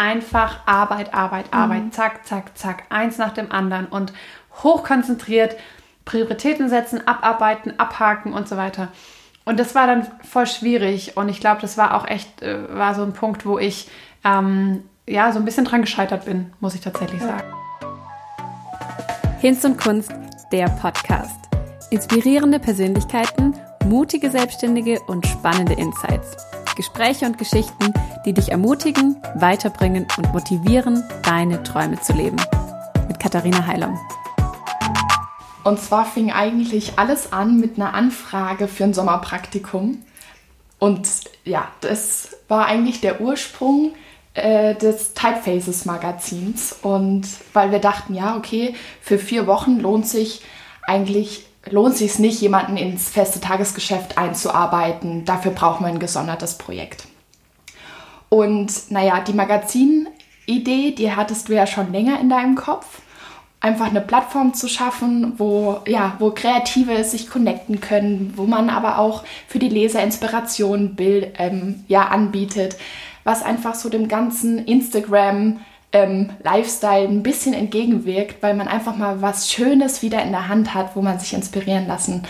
einfach Arbeit, Arbeit, Arbeit, mhm. zack, zack, zack, eins nach dem anderen und hochkonzentriert, Prioritäten setzen, abarbeiten, abhaken und so weiter. Und das war dann voll schwierig und ich glaube, das war auch echt, äh, war so ein Punkt, wo ich ähm, ja so ein bisschen dran gescheitert bin, muss ich tatsächlich sagen. Hinz und Kunst, der Podcast. Inspirierende Persönlichkeiten, mutige Selbstständige und spannende Insights. Gespräche und Geschichten, die dich ermutigen, weiterbringen und motivieren, deine Träume zu leben. Mit Katharina Heilung. Und zwar fing eigentlich alles an mit einer Anfrage für ein Sommerpraktikum. Und ja, das war eigentlich der Ursprung äh, des Typefaces Magazins. Und weil wir dachten, ja, okay, für vier Wochen lohnt sich eigentlich lohnt sich es nicht, jemanden ins feste Tagesgeschäft einzuarbeiten. Dafür braucht man ein gesondertes Projekt. Und naja, die Magazinidee, die hattest du ja schon länger in deinem Kopf einfach eine Plattform zu schaffen, wo, ja, wo Kreative sich connecten können, wo man aber auch für die Leser Inspiration Bild, ähm, ja, anbietet, was einfach so dem ganzen Instagram ähm, Lifestyle ein bisschen entgegenwirkt, weil man einfach mal was Schönes wieder in der Hand hat, wo man sich inspirieren lassen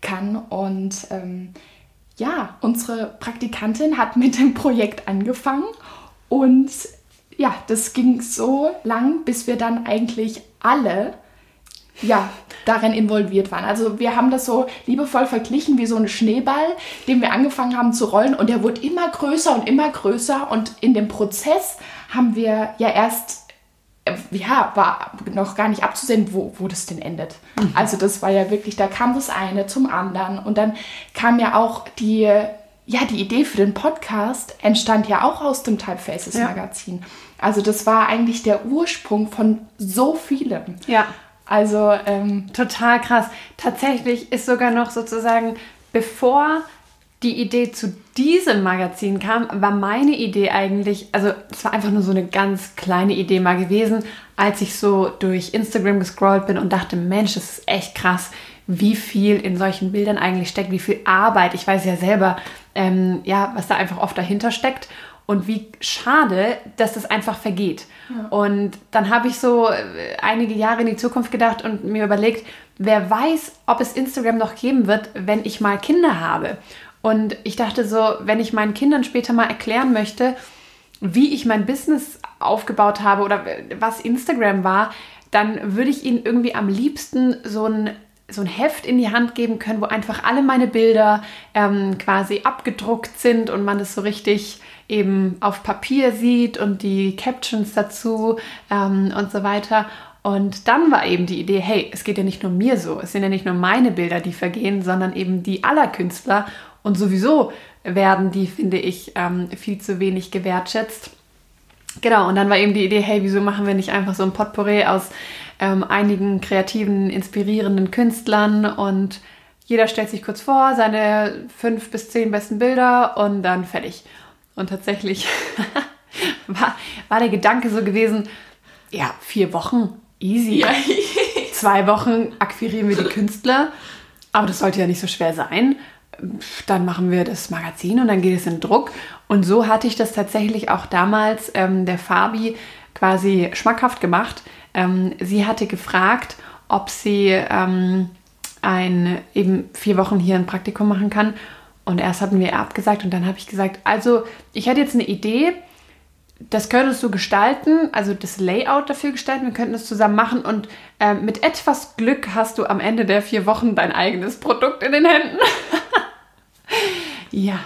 kann. Und ähm, ja, unsere Praktikantin hat mit dem Projekt angefangen und ja, das ging so lang, bis wir dann eigentlich alle ja, darin involviert waren. Also wir haben das so liebevoll verglichen wie so ein Schneeball, den wir angefangen haben zu rollen und der wurde immer größer und immer größer und in dem Prozess haben wir ja erst, äh, ja, war noch gar nicht abzusehen, wo, wo das denn endet. Mhm. Also das war ja wirklich, da kam das eine zum anderen und dann kam ja auch die, ja, die Idee für den Podcast entstand ja auch aus dem Typefaces ja. Magazin. Also das war eigentlich der Ursprung von so vielem. Ja. Also ähm, total krass. Tatsächlich ist sogar noch sozusagen, bevor die Idee zu diesem Magazin kam, war meine Idee eigentlich, also es war einfach nur so eine ganz kleine Idee mal gewesen, als ich so durch Instagram gescrollt bin und dachte, Mensch, das ist echt krass, wie viel in solchen Bildern eigentlich steckt, wie viel Arbeit. Ich weiß ja selber, ähm, ja, was da einfach oft dahinter steckt und wie schade, dass das einfach vergeht. Ja. Und dann habe ich so äh, einige Jahre in die Zukunft gedacht und mir überlegt, wer weiß, ob es Instagram noch geben wird, wenn ich mal Kinder habe. Und ich dachte so, wenn ich meinen Kindern später mal erklären möchte, wie ich mein Business aufgebaut habe oder was Instagram war, dann würde ich ihnen irgendwie am liebsten so ein so ein Heft in die Hand geben können, wo einfach alle meine Bilder ähm, quasi abgedruckt sind und man das so richtig eben auf Papier sieht und die Captions dazu ähm, und so weiter. Und dann war eben die Idee, hey, es geht ja nicht nur mir so, es sind ja nicht nur meine Bilder, die vergehen, sondern eben die aller Künstler. Und sowieso werden die, finde ich, ähm, viel zu wenig gewertschätzt. Genau, und dann war eben die Idee, hey, wieso machen wir nicht einfach so ein Potpourri aus ähm, einigen kreativen, inspirierenden Künstlern und jeder stellt sich kurz vor, seine fünf bis zehn besten Bilder und dann fertig. Und tatsächlich war, war der Gedanke so gewesen, ja, vier Wochen, easy. Zwei Wochen akquirieren wir die Künstler, aber das sollte ja nicht so schwer sein. Dann machen wir das Magazin und dann geht es in Druck. Und so hatte ich das tatsächlich auch damals ähm, der Fabi quasi schmackhaft gemacht. Ähm, sie hatte gefragt, ob sie ähm, ein eben vier Wochen hier ein Praktikum machen kann. Und erst hatten wir abgesagt und dann habe ich gesagt, also ich hätte jetzt eine Idee, das könntest du gestalten, also das Layout dafür gestalten, wir könnten es zusammen machen und äh, mit etwas Glück hast du am Ende der vier Wochen dein eigenes Produkt in den Händen. ja,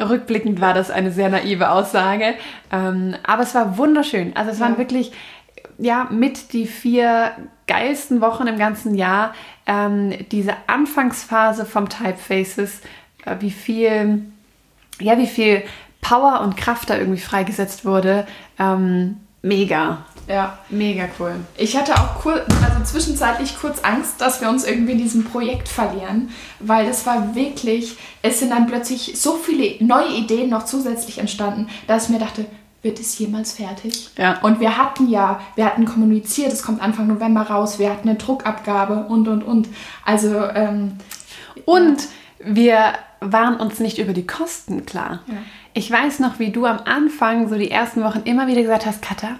rückblickend war das eine sehr naive Aussage, ähm, aber es war wunderschön. Also es waren wirklich ja mit die vier geilsten Wochen im ganzen Jahr. Ähm, diese Anfangsphase vom Typefaces äh, wie viel, ja, wie viel Power und Kraft da irgendwie freigesetzt wurde. Ähm, mega. Ja, mega cool. Ich hatte auch kurz, also zwischenzeitlich kurz Angst, dass wir uns irgendwie in diesem Projekt verlieren, weil es war wirklich, es sind dann plötzlich so viele neue Ideen noch zusätzlich entstanden, dass ich mir dachte, wird es jemals fertig? Ja. Und wir hatten ja, wir hatten kommuniziert, es kommt Anfang November raus, wir hatten eine Druckabgabe und und und. Also ähm, und wir waren uns nicht über die Kosten klar. Ja. Ich weiß noch, wie du am Anfang, so die ersten Wochen, immer wieder gesagt hast, Katha,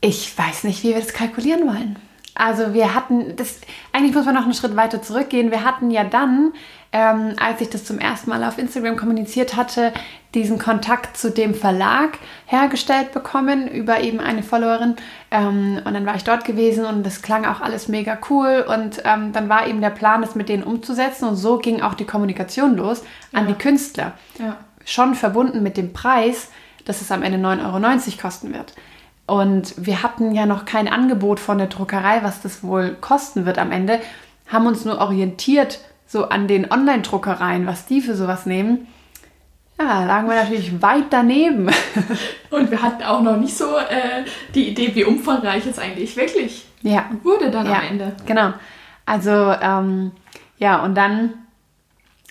ich weiß nicht, wie wir das kalkulieren wollen. Also wir hatten, das, eigentlich muss man noch einen Schritt weiter zurückgehen. Wir hatten ja dann, ähm, als ich das zum ersten Mal auf Instagram kommuniziert hatte, diesen Kontakt zu dem Verlag hergestellt bekommen über eben eine Followerin. Ähm, und dann war ich dort gewesen und das klang auch alles mega cool. Und ähm, dann war eben der Plan, das mit denen umzusetzen. Und so ging auch die Kommunikation los an Ja. die Künstler. Ja. Schon verbunden mit dem Preis, dass es am Ende 9,90 Euro kosten wird. Und wir hatten ja noch kein Angebot von der Druckerei, was das wohl kosten wird am Ende, haben uns nur orientiert so an den Online-Druckereien, was die für sowas nehmen. Ja, lagen wir natürlich weit daneben. Und wir hatten auch noch nicht so äh, die Idee, wie umfangreich es eigentlich wirklich ja, wurde dann ja, am Ende. Genau. Also, ähm, ja, und dann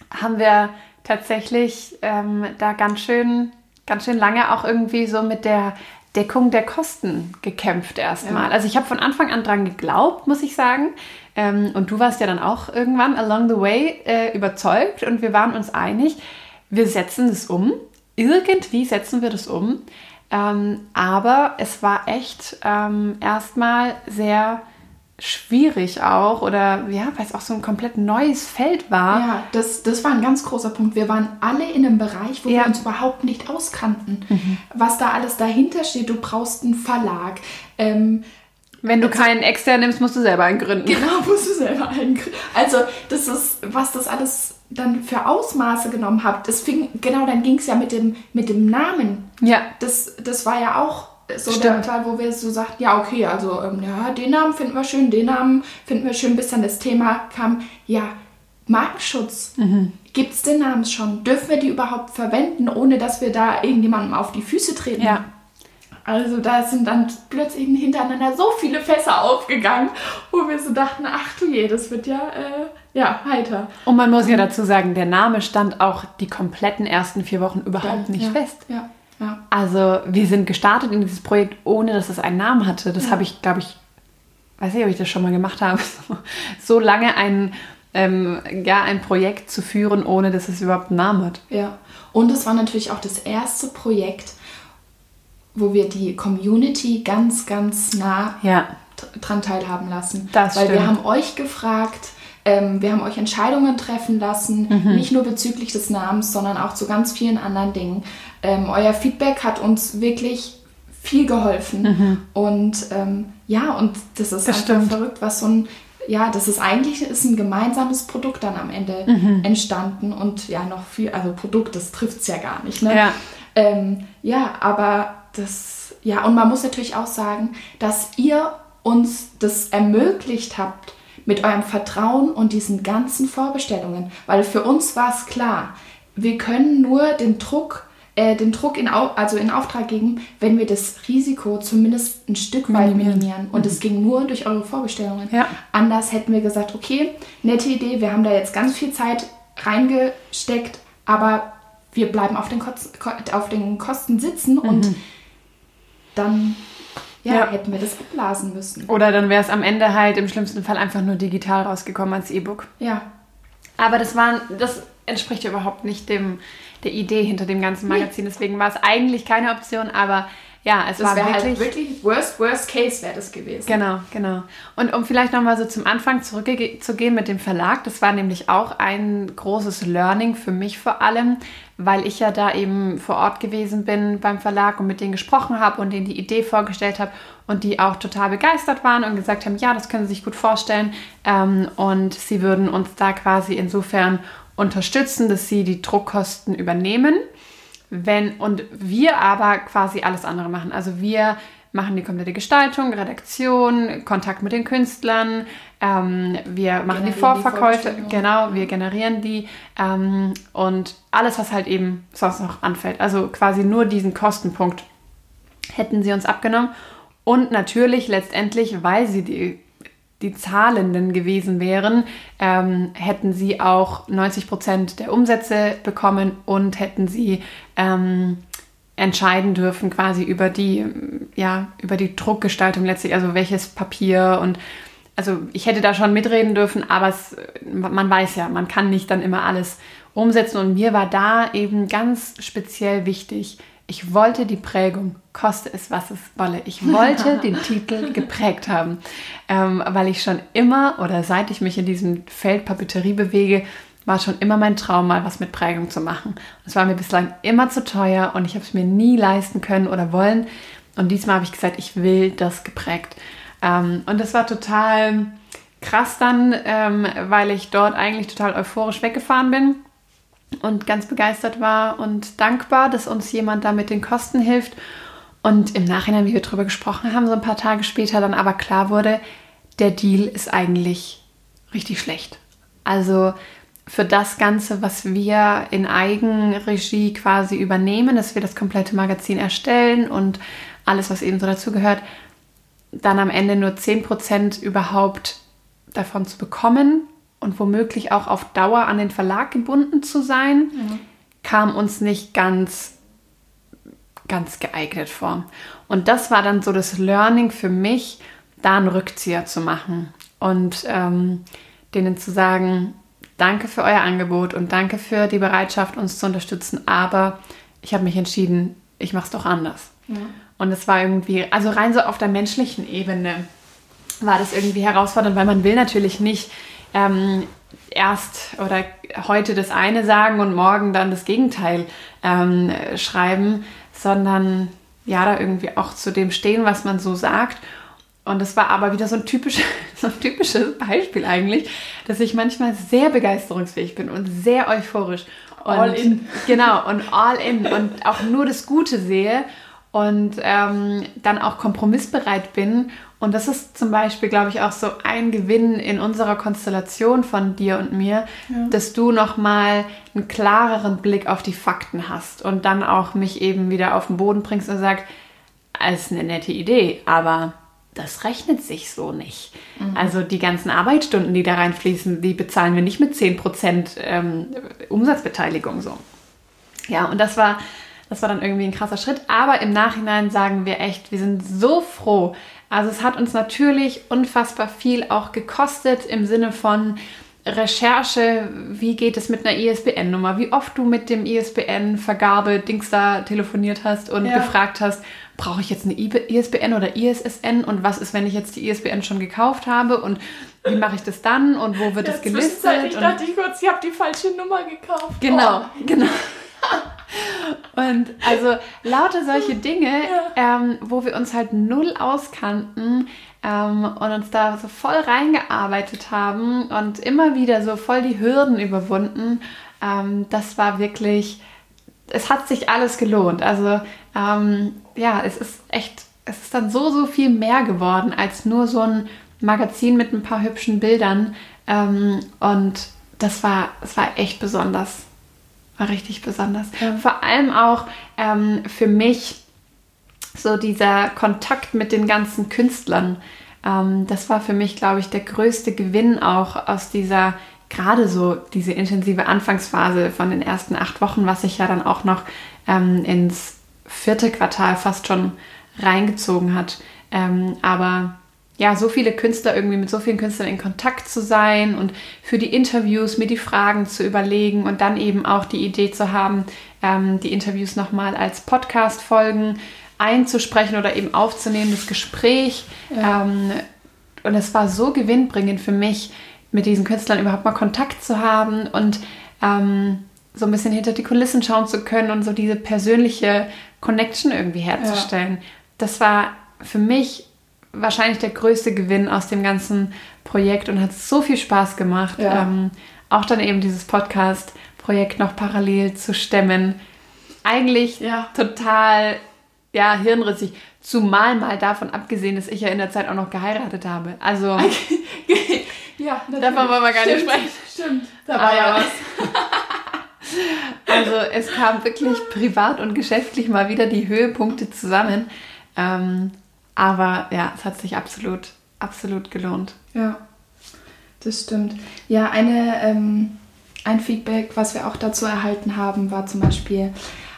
haben wir tatsächlich ähm, da ganz schön, ganz schön lange auch irgendwie so mit der Deckung der Kosten gekämpft erstmal. Ja. Also ich habe von Anfang an dran geglaubt, muss ich sagen. Ähm, und du warst ja dann auch irgendwann along the way äh, überzeugt und wir waren uns einig, wir setzen es um. Irgendwie setzen wir das um. Ähm, aber es war echt ähm, erstmal sehr schwierig auch oder ja, weil es auch so ein komplett neues Feld war. Ja, das, das war ein ganz großer Punkt. Wir waren alle in einem Bereich, wo Ja. wir uns überhaupt nicht auskannten. Was da alles dahinter steht, du brauchst einen Verlag. Ähm, Wenn du keinen extern nimmst, musst du selber einen gründen. genau, musst du selber einkriegen. Also, das ist, was das alles dann für Ausmaße genommen hat. Das fing, genau, dann ging es ja mit dem, mit dem Namen. Ja, Das, das war ja auch so der Stimmt. Teil, wo wir so sagten, ja, okay, also ähm, ja, den Namen finden wir schön, den Namen finden wir schön, bis dann das Thema kam, ja, Markenschutz. Mhm. Gibt es den Namen schon? Dürfen wir die überhaupt verwenden, ohne dass wir da irgendjemandem auf die Füße treten? ja. Also da sind dann plötzlich hintereinander so viele Fässer aufgegangen, wo wir so dachten, ach du je, das wird ja, äh, ja, heiter. Und man muss ja dazu sagen, der Name stand auch die kompletten ersten vier Wochen überhaupt nicht ja, fest. Ja, ja. Also wir sind gestartet in dieses Projekt, ohne dass es einen Namen hatte. Das habe ich, glaube ich, weiß nicht, ob ich das schon mal gemacht habe, so, so lange ein, ähm, ja, ein Projekt zu führen, ohne dass es überhaupt einen Namen hat. Ja, und es war natürlich auch das erste Projekt, wo wir die Community ganz, ganz nah Ja, dran teilhaben lassen. Das Weil wir stimmt. haben euch gefragt, ähm, wir haben euch Entscheidungen treffen lassen, Mhm. nicht nur bezüglich des Namens, sondern auch zu ganz vielen anderen Dingen. Ähm, euer Feedback hat uns wirklich viel geholfen. Und ähm, ja, und das ist Mhm. Das einfach stimmt. verrückt, was so ein, ja, das ist eigentlich ist ein gemeinsames Produkt dann am Ende Mhm. entstanden und ja, noch viel, also Produkt, das trifft es ja gar nicht. Ne? Ja. Ähm, ja, aber das, ja, und man muss natürlich auch sagen, dass ihr uns das ermöglicht habt mit eurem Vertrauen und diesen ganzen Vorbestellungen, weil für uns war es klar, wir können nur den Druck, äh, den Druck in, Au also in Auftrag geben, wenn wir das Risiko zumindest ein Stück weit Minimieren. Und es ging nur durch eure Vorbestellungen. Ja. Anders hätten wir gesagt, okay, nette Idee, wir haben da jetzt ganz viel Zeit reingesteckt, aber wir bleiben auf den, Kotz, Ko- auf den Kosten sitzen und dann ja, Ja. hätten wir das abblasen müssen. Oder dann wäre es am Ende halt im schlimmsten Fall einfach nur digital rausgekommen als E-Book. Ja, Aber das war, das entspricht ja überhaupt nicht dem, der Idee hinter dem ganzen Magazin. Deswegen war es eigentlich keine Option, aber ja, es das war wäre wirklich. halt wirklich worst, worst case wäre das gewesen. Genau, genau. Und um vielleicht nochmal so zum Anfang zurückzugehen mit dem Verlag, das war nämlich auch ein großes Learning für mich vor allem, weil ich ja da eben vor Ort gewesen bin beim Verlag und mit denen gesprochen habe und denen die Idee vorgestellt habe und die auch total begeistert waren und gesagt haben, ja, das können sie sich gut vorstellen ähm, und sie würden uns da quasi insofern unterstützen, dass sie die Druckkosten übernehmen. Wenn, und wir aber quasi alles andere machen. Also wir machen die komplette Gestaltung, Redaktion, Kontakt mit den Künstlern, ähm, wir machen die Generieren die Vorverkäufe, Vorbestellungen. genau, wir generieren die ähm, und alles, was halt eben sonst noch anfällt. Also quasi nur diesen Kostenpunkt hätten sie uns abgenommen. Und natürlich letztendlich, weil sie die, die Zahlenden gewesen wären, ähm, hätten sie auch 90 Prozent der Umsätze bekommen und hätten sie ähm, entscheiden dürfen quasi über die, ja, über die Druckgestaltung letztlich, also welches Papier und also ich hätte da schon mitreden dürfen, aber es, man weiß ja, man kann nicht dann immer alles umsetzen. Und mir war da eben ganz speziell wichtig, ich wollte die Prägung, koste es, was es wolle. Ich wollte den Titel geprägt haben, ähm, weil ich schon immer oder seit ich mich in diesem Feld Papeterie bewege, war schon immer mein Traum, mal was mit Prägung zu machen. Es war mir bislang immer zu teuer und ich habe es mir nie leisten können oder wollen. Und diesmal habe ich gesagt, ich will das geprägt. Ähm, und das war total krass dann, ähm, weil ich dort eigentlich total euphorisch weggefahren bin und ganz begeistert war und dankbar, dass uns jemand da mit den Kosten hilft. Und im Nachhinein, wie wir darüber gesprochen haben, so ein paar Tage später dann aber klar wurde, der Deal ist eigentlich richtig schlecht. Also für das Ganze, was wir in Eigenregie quasi übernehmen, dass wir das komplette Magazin erstellen und alles, was eben so dazugehört, dann am Ende nur 10% überhaupt davon zu bekommen und womöglich auch auf Dauer an den Verlag gebunden zu sein, mhm. kam uns nicht ganz, ganz geeignet vor. Und das war dann so das Learning für mich, da einen Rückzieher zu machen und ähm, denen zu sagen, danke für euer Angebot und danke für die Bereitschaft, uns zu unterstützen, aber ich habe mich entschieden, ich mache es doch anders. Ja. Und es war irgendwie, also rein so auf der menschlichen Ebene war das irgendwie herausfordernd, weil man will natürlich nicht ähm, erst oder heute das eine sagen und morgen dann das Gegenteil ähm, schreiben, sondern ja, da irgendwie auch zu dem stehen, was man so sagt. Und das war aber wieder so ein, typisch, so ein typisches Beispiel eigentlich, dass ich manchmal sehr begeisterungsfähig bin und sehr euphorisch. Und, all in. Genau, und all in und auch nur das Gute sehe und ähm, dann auch kompromissbereit bin. Und das ist zum Beispiel, glaube ich, auch so ein Gewinn in unserer Konstellation von dir und mir, ja. dass du nochmal einen klareren Blick auf die Fakten hast und dann auch mich eben wieder auf den Boden bringst und sagst, es ist eine nette Idee, aber das rechnet sich so nicht. Mhm. Also die ganzen Arbeitsstunden, die da reinfließen, die bezahlen wir nicht mit 10% ähm, Umsatzbeteiligung so. Ja, und das war das war dann irgendwie ein krasser Schritt. Aber im Nachhinein sagen wir echt, wir sind so froh. Also es hat uns natürlich unfassbar viel auch gekostet im Sinne von Recherche, wie geht es mit einer ISBN-Nummer, wie oft du mit dem ISBN-Vergabe-Dings da telefoniert hast und ja. gefragt hast, brauche ich jetzt eine ISBN oder ISSN und was ist, wenn ich jetzt die ISBN schon gekauft habe und wie mache ich das dann und wo wird es gelistet? Ich dachte ich kurz, ich habe die falsche Nummer gekauft. Genau, oh. genau. Und also lauter solche Dinge, ja. ähm, wo wir uns halt null auskannten ähm, und uns da so voll reingearbeitet haben und immer wieder so voll die Hürden überwunden. Ähm, das war wirklich, es hat sich alles gelohnt. Also ähm, ja, es ist echt, es ist dann so, so viel mehr geworden als nur so ein Magazin mit ein paar hübschen Bildern. Ähm, und das war, das war echt besonders war richtig besonders. Ja. Vor allem auch ähm, für mich so dieser Kontakt mit den ganzen Künstlern. Ähm, das war für mich, glaube ich, der größte Gewinn auch aus dieser, gerade so diese intensive Anfangsphase von den ersten acht Wochen, was sich ja dann auch noch ähm, ins vierte Quartal fast schon reingezogen hat. Ähm, aber ja, so viele Künstler irgendwie mit so vielen Künstlern in Kontakt zu sein und für die Interviews mir die Fragen zu überlegen und dann eben auch die Idee zu haben, ähm, die Interviews nochmal als Podcast-Folgen einzusprechen oder eben aufzunehmen, das Gespräch. Ja. Ähm, und es war so gewinnbringend für mich, mit diesen Künstlern überhaupt mal Kontakt zu haben und ähm, so ein bisschen hinter die Kulissen schauen zu können und so diese persönliche Connection irgendwie herzustellen. Ja. Das war für mich wahrscheinlich der größte Gewinn aus dem ganzen Projekt und hat so viel Spaß gemacht. Ja. Ähm, auch dann eben dieses Podcast-Projekt noch parallel zu stemmen. Eigentlich ja. total ja, hirnrissig. Zumal mal davon abgesehen, dass ich ja in der Zeit auch noch geheiratet habe. Also. ja, natürlich. davon wollen wir gar nicht sprechen. Stimmt, da war ja was. also es kam wirklich privat und geschäftlich mal wieder die Höhepunkte zusammen. Ähm, aber ja, es hat sich absolut, absolut gelohnt. Ja, das stimmt. Ja, eine, ähm, ein Feedback, was wir auch dazu erhalten haben, war zum Beispiel,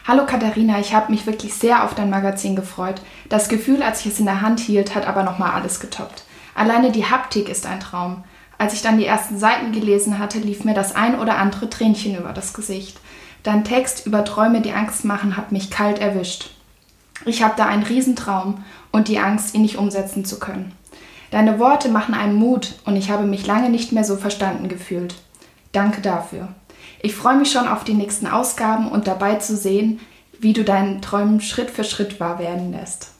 Hallo Katharina, ich habe mich wirklich sehr auf dein Magazin gefreut. Das Gefühl, als ich es in der Hand hielt, hat aber nochmal alles getoppt. Alleine die Haptik ist ein Traum. Als ich dann die ersten Seiten gelesen hatte, lief mir das ein oder andere Tränchen über das Gesicht. Dein Text über Träume, die Angst machen, hat mich kalt erwischt. Ich habe da einen Riesentraum und die Angst, ihn nicht umsetzen zu können. Deine Worte machen einen Mut und ich habe mich lange nicht mehr so verstanden gefühlt. Danke dafür. Ich freue mich schon auf die nächsten Ausgaben und dabei zu sehen, wie du deinen Träumen Schritt für Schritt wahr werden lässt.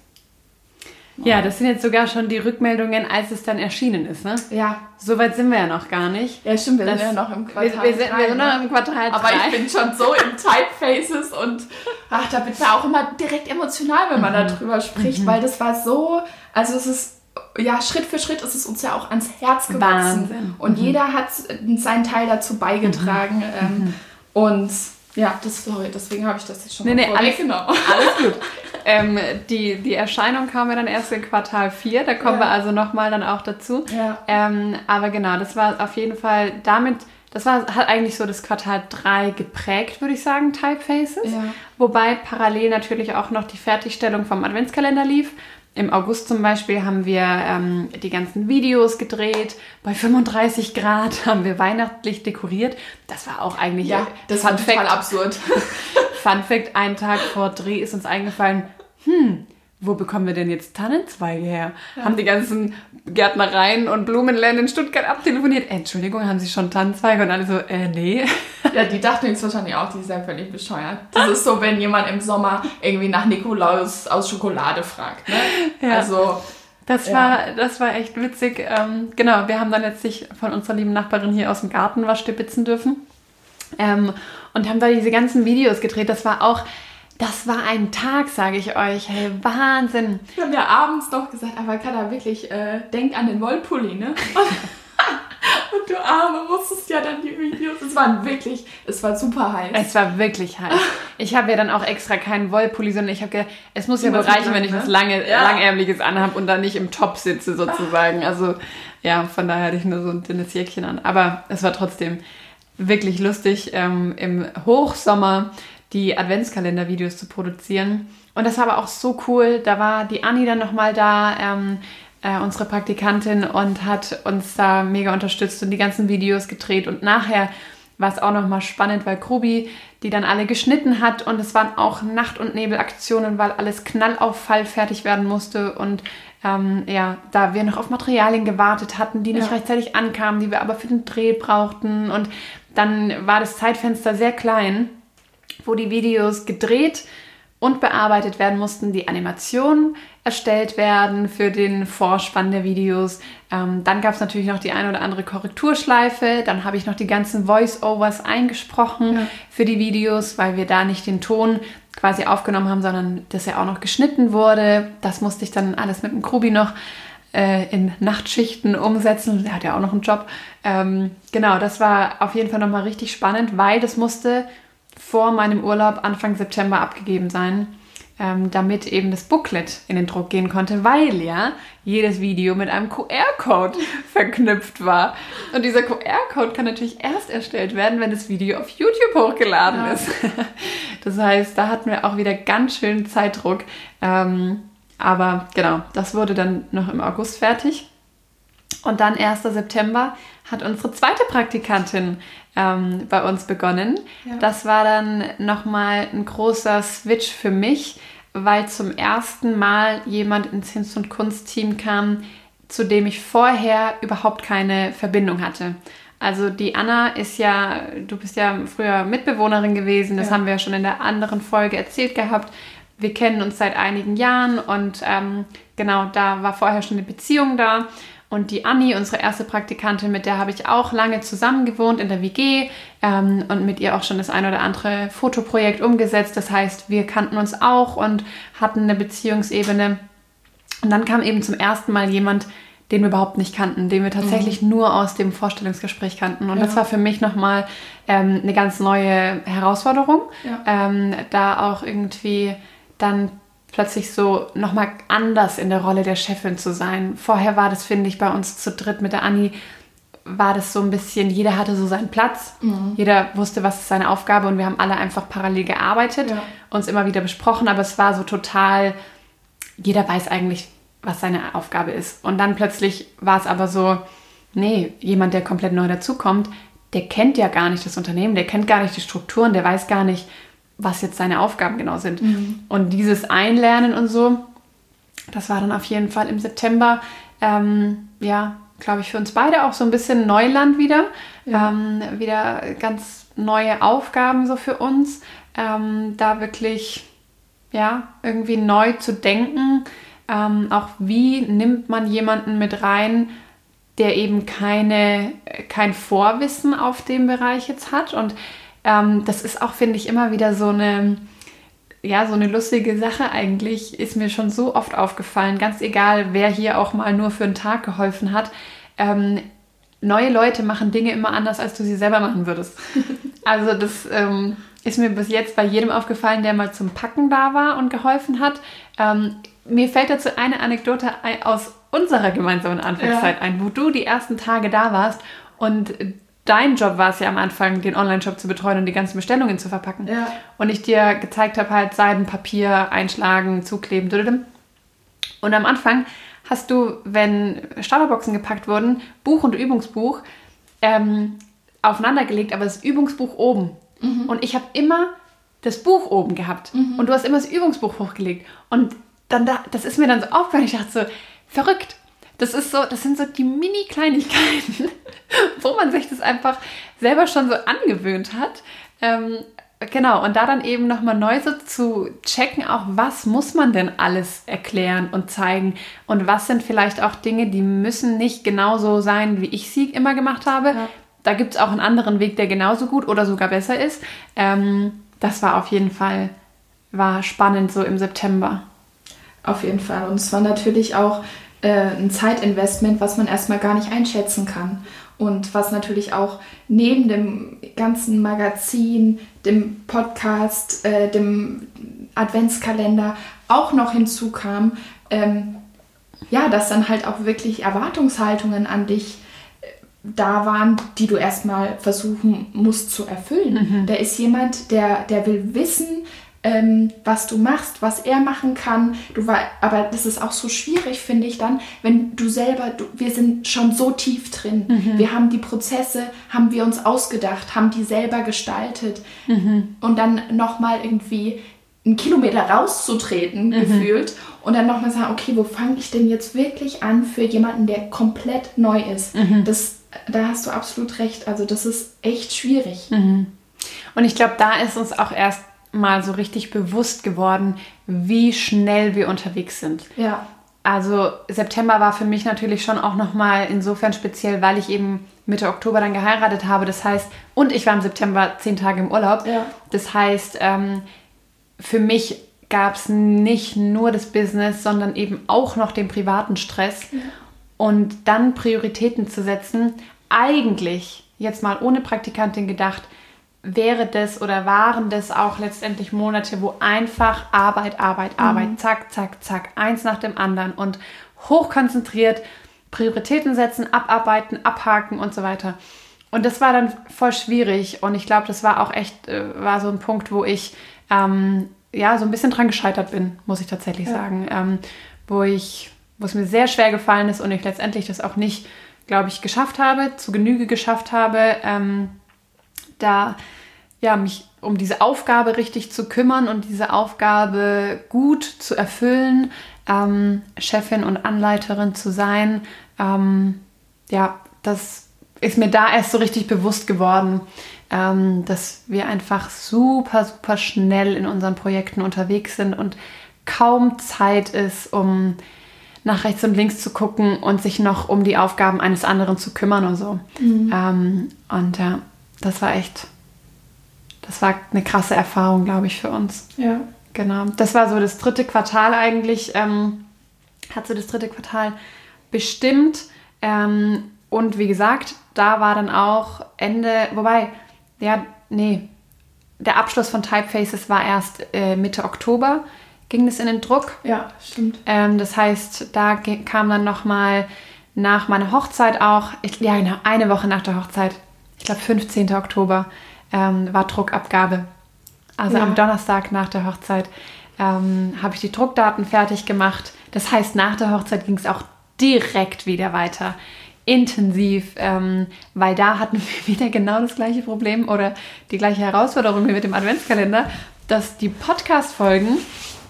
Ja, das sind jetzt sogar schon die Rückmeldungen, als es dann erschienen ist, ne? Ja. Soweit sind wir ja noch gar nicht. Ja, stimmt, wir Das- sind ja noch im Quartal. Wir, wir, sind, wir sind noch im Quartal Aber 3. ich bin schon so in Typefaces und ach, da wird man auch immer direkt emotional, wenn man Mhm. darüber spricht, weil das war so, also es ist, ja, Schritt für Schritt ist es uns ja auch ans Herz gewachsen. Wahnsinn. Mhm. Und jeder hat seinen Teil dazu beigetragen. Ähm, und ja, das, sorry, deswegen habe ich das jetzt schon Nee, mal nee, alles- vorweggenommen. Alles gut. ähm, die, die Erscheinung kam ja dann erst in Quartal 4, da kommen Ja. wir also nochmal dann auch dazu. Ja. Ähm, aber genau, das war auf jeden Fall damit, das war, hat eigentlich so das Quartal 3 geprägt, würde ich sagen, Typefaces. Ja. Wobei parallel natürlich auch noch die Fertigstellung vom Adventskalender lief. Im August zum Beispiel haben wir ähm, die ganzen Videos gedreht. Bei 35 Grad haben wir weihnachtlich dekoriert. Das war auch eigentlich Ja, das war total absurd. Fun Fact, einen Tag vor Dreh ist uns eingefallen, hm, wo bekommen wir denn jetzt Tannenzweige her? Haben die ganzen Gärtnereien und Blumenläden in Stuttgart abtelefoniert. Entschuldigung, haben sie schon Tannenzweige? Und alle so, äh, nee. Ja, die dachten jetzt wahrscheinlich auch, die sind völlig bescheuert. Das ist so, wenn jemand im Sommer irgendwie nach Nikolaus aus Schokolade fragt. Ne? Ja. Also, Das, Ja. war, das war echt witzig. Ähm, genau, wir haben dann letztlich von unserer lieben Nachbarin hier aus dem Garten was stibitzen dürfen. Ähm, und haben da diese ganzen Videos gedreht. Das war auch, das war ein Tag, sage ich euch. Hey, Wahnsinn. wir haben ja abends noch gesagt, aber Kada, wirklich, äh, denk an den Wollpulli, ne? Und du Arme musstest ja dann die Videos, es waren wirklich, es war super heiß. Es war wirklich heiß. Ich habe ja dann auch extra keinen Wollpulli, sondern ich habe gedacht, es muss ja wohl reichen, wenn ich was ne? lange, Ja. langärmliches anhabe und dann nicht im Top sitze sozusagen. Also ja, von daher hatte ich nur so ein dünnes Jäckchen an. Aber es war trotzdem wirklich lustig, ähm, im Hochsommer die Adventskalender-Videos zu produzieren. Und das war aber auch so cool. Da war die Anni dann nochmal da, ähm, äh, unsere Praktikantin, und hat uns da mega unterstützt und die ganzen Videos gedreht. Und nachher war es auch nochmal spannend, weil Krubi die dann alle geschnitten hat und es waren auch Nacht- und Nebelaktionen, weil alles knallauffall fertig werden musste und ähm, ja, da wir noch auf Materialien gewartet hatten, die nicht Ja. rechtzeitig ankamen, die wir aber für den Dreh brauchten und dann war das Zeitfenster sehr klein, wo die Videos gedreht und bearbeitet werden mussten, die Animationen erstellt werden für den Vorspann der Videos. Ähm, dann gab es natürlich noch die eine oder andere Korrekturschleife. Dann habe ich noch die ganzen Voice-Overs eingesprochen Ja. für die Videos, weil wir da nicht den Ton quasi aufgenommen haben, sondern das ja auch noch geschnitten wurde. Das musste ich dann alles mit dem Krubi noch äh, in Nachtschichten umsetzen. Der hat ja auch noch einen Job. Ähm, genau, das war auf jeden Fall nochmal richtig spannend, weil das musste vor meinem Urlaub Anfang September abgegeben sein, ähm, damit eben das Booklet in den Druck gehen konnte, weil ja jedes Video mit einem QR-Code verknüpft war. Und dieser QR-Code kann natürlich erst erstellt werden, wenn das Video auf YouTube hochgeladen Ja. ist. Das heißt, da hatten wir auch wieder ganz schön Zeitdruck. Ähm, aber genau, das wurde dann noch im August fertig. Und dann 1. September hat unsere zweite Praktikantin ähm, bei uns begonnen. Ja. Das war dann nochmal ein großer Switch für mich, weil zum ersten Mal jemand ins Hinz- und Kunstteam kam, zu dem ich vorher überhaupt keine Verbindung hatte. Also die Anna ist ja, du bist ja früher Mitbewohnerin gewesen, das Ja. haben wir ja schon in der anderen Folge erzählt gehabt. Wir kennen uns seit einigen Jahren und ähm, genau, da war vorher schon eine Beziehung da. Und die Anni, unsere erste Praktikantin, mit der habe ich auch lange zusammen gewohnt in der WG ähm, und mit ihr auch schon das ein oder andere Fotoprojekt umgesetzt. Das heißt, wir kannten uns auch und hatten eine Beziehungsebene. Und dann kam eben zum ersten Mal jemand, den wir überhaupt nicht kannten, den wir tatsächlich nur aus dem Vorstellungsgespräch kannten. Und das Ja. war für mich nochmal ähm, eine ganz neue Herausforderung, Ja. ähm, da auch irgendwie dann plötzlich so nochmal anders in der Rolle der Chefin zu sein. Vorher war das, finde ich, bei uns zu dritt mit der Anni, war das so ein bisschen, jeder hatte so seinen Platz, jeder wusste, was ist seine Aufgabe und wir haben alle einfach parallel gearbeitet, Ja. uns immer wieder besprochen, aber es war so total, jeder weiß eigentlich, was seine Aufgabe ist. Und dann plötzlich war es aber so, nee, jemand, der komplett neu dazukommt, der kennt ja gar nicht das Unternehmen, der kennt gar nicht die Strukturen, der weiß gar nicht, was jetzt seine Aufgaben genau sind. Mhm. Und dieses Einlernen und so, das war dann auf jeden Fall im September, ähm, ja, glaube ich, für uns beide auch so ein bisschen Neuland wieder. Ja. Ähm, wieder ganz neue Aufgaben so für uns. Ähm, da wirklich, ja, irgendwie neu zu denken. Ähm, auch wie nimmt man jemanden mit rein, der eben keine, kein Vorwissen auf dem Bereich jetzt hat. Und ähm, das ist auch, finde ich, immer wieder so eine, ja, so eine lustige Sache eigentlich, ist mir schon so oft aufgefallen, ganz egal, wer hier auch mal nur für einen Tag geholfen hat. Ähm, neue Leute machen Dinge immer anders, als du sie selber machen würdest. also das ähm, ist mir bis jetzt bei jedem aufgefallen, der mal zum Packen da war und geholfen hat. Ähm, mir fällt dazu eine Anekdote aus unserer gemeinsamen Anfangszeit ja. ein, wo du die ersten Tage da warst und dein Job war es ja am Anfang, den Online-Shop zu betreuen und die ganzen Bestellungen zu verpacken. Ja. Und ich dir gezeigt habe, halt Seidenpapier einschlagen, zukleben. Und am Anfang hast du, wenn Starterboxen gepackt wurden, Buch und Übungsbuch ähm, aufeinander gelegt, aber das Übungsbuch oben. Mhm. Und ich habe immer das Buch oben gehabt. Mhm. Und du hast immer das Übungsbuch hochgelegt. Und dann da, das ist mir dann so aufgefallen. Ich dachte so, verrückt. Das ist so, das sind so die Mini-Kleinigkeiten, wo man sich das einfach selber schon so angewöhnt hat. Ähm, genau, und da dann eben nochmal neu so zu checken, auch was muss man denn alles erklären und zeigen und was sind vielleicht auch Dinge, die müssen nicht genauso sein, wie ich sie immer gemacht habe. Ja. Da gibt es auch einen anderen Weg, der genauso gut oder sogar besser ist. Ähm, das war auf jeden Fall, war spannend so im September. Auf jeden Fall. Und es war natürlich auch ein Zeitinvestment, was man erstmal gar nicht einschätzen kann. Und was natürlich auch neben dem ganzen Magazin, dem Podcast, äh, dem Adventskalender auch noch hinzukam, ähm, ja, dass dann halt auch wirklich Erwartungshaltungen an dich äh, da waren, die du erstmal versuchen musst zu erfüllen. Mhm. Da ist jemand, der, der will wissen, ähm, was du machst, was er machen kann. Du war, aber das ist auch so schwierig, finde ich dann, wenn du selber, du, wir sind schon so tief drin. Mhm. Wir haben die Prozesse, haben wir uns ausgedacht, haben die selber gestaltet. Mhm. Und dann nochmal irgendwie einen Kilometer rauszutreten, mhm. gefühlt, und dann nochmal sagen, okay, wo fange ich denn jetzt wirklich an für jemanden, der komplett neu ist? Mhm. Das, da hast du absolut recht. Also das ist echt schwierig. Mhm. Und ich glaube, da ist uns auch erst mal so richtig bewusst geworden, wie schnell wir unterwegs sind. Ja. Also September war für mich natürlich schon auch noch mal insofern speziell, weil ich eben Mitte Oktober dann geheiratet habe. Das heißt, und ich war im September zehn Tage im Urlaub. Ja. Das heißt, ähm, für mich gab es nicht nur das Business, sondern eben auch noch den privaten Stress. Ja. Und dann Prioritäten zu setzen, eigentlich jetzt mal ohne Praktikantin gedacht, wäre das oder waren das auch letztendlich Monate, wo einfach Arbeit, Arbeit, Arbeit, mhm. zack, zack, zack, eins nach dem anderen und hochkonzentriert Prioritäten setzen, abarbeiten, abhaken und so weiter. Und das war dann voll schwierig und ich glaube, das war auch echt, äh, war so ein Punkt, wo ich ähm, ja so ein bisschen dran gescheitert bin, muss ich tatsächlich ja. sagen, ähm, wo ich, wo es mir sehr schwer gefallen ist und ich letztendlich das auch nicht, glaube ich, geschafft habe, zu Genüge geschafft habe. Ähm, da ja, mich um diese Aufgabe richtig zu kümmern und diese Aufgabe gut zu erfüllen, ähm, Chefin und Anleiterin zu sein. Ähm, ja, das ist mir da erst so richtig bewusst geworden, ähm, dass wir einfach super, super schnell in unseren Projekten unterwegs sind und kaum Zeit ist, um nach rechts und links zu gucken und sich noch um die Aufgaben eines anderen zu kümmern und so. Mhm. Ähm, und ja, das war echt, das war eine krasse Erfahrung, glaube ich, für uns. Ja. Genau. Das war so das dritte Quartal eigentlich, ähm, hat so das dritte Quartal bestimmt. Ähm, und wie gesagt, da war dann auch Ende, wobei, ja, nee, der Abschluss von Typefaces war erst äh, Mitte Oktober, ging das in den Druck. Ja, stimmt. Ähm, das heißt, da kam dann nochmal nach meiner Hochzeit auch, ich, ja genau, eine Woche nach der Hochzeit, ich glaube 15. Oktober, ähm, war Druckabgabe. Also ja. am Donnerstag nach der Hochzeit ähm, habe ich die Druckdaten fertig gemacht. Das heißt, nach der Hochzeit ging es auch direkt wieder weiter intensiv, ähm, weil da hatten wir wieder genau das gleiche Problem oder die gleiche Herausforderung wie mit dem Adventskalender, dass die Podcast-Folgen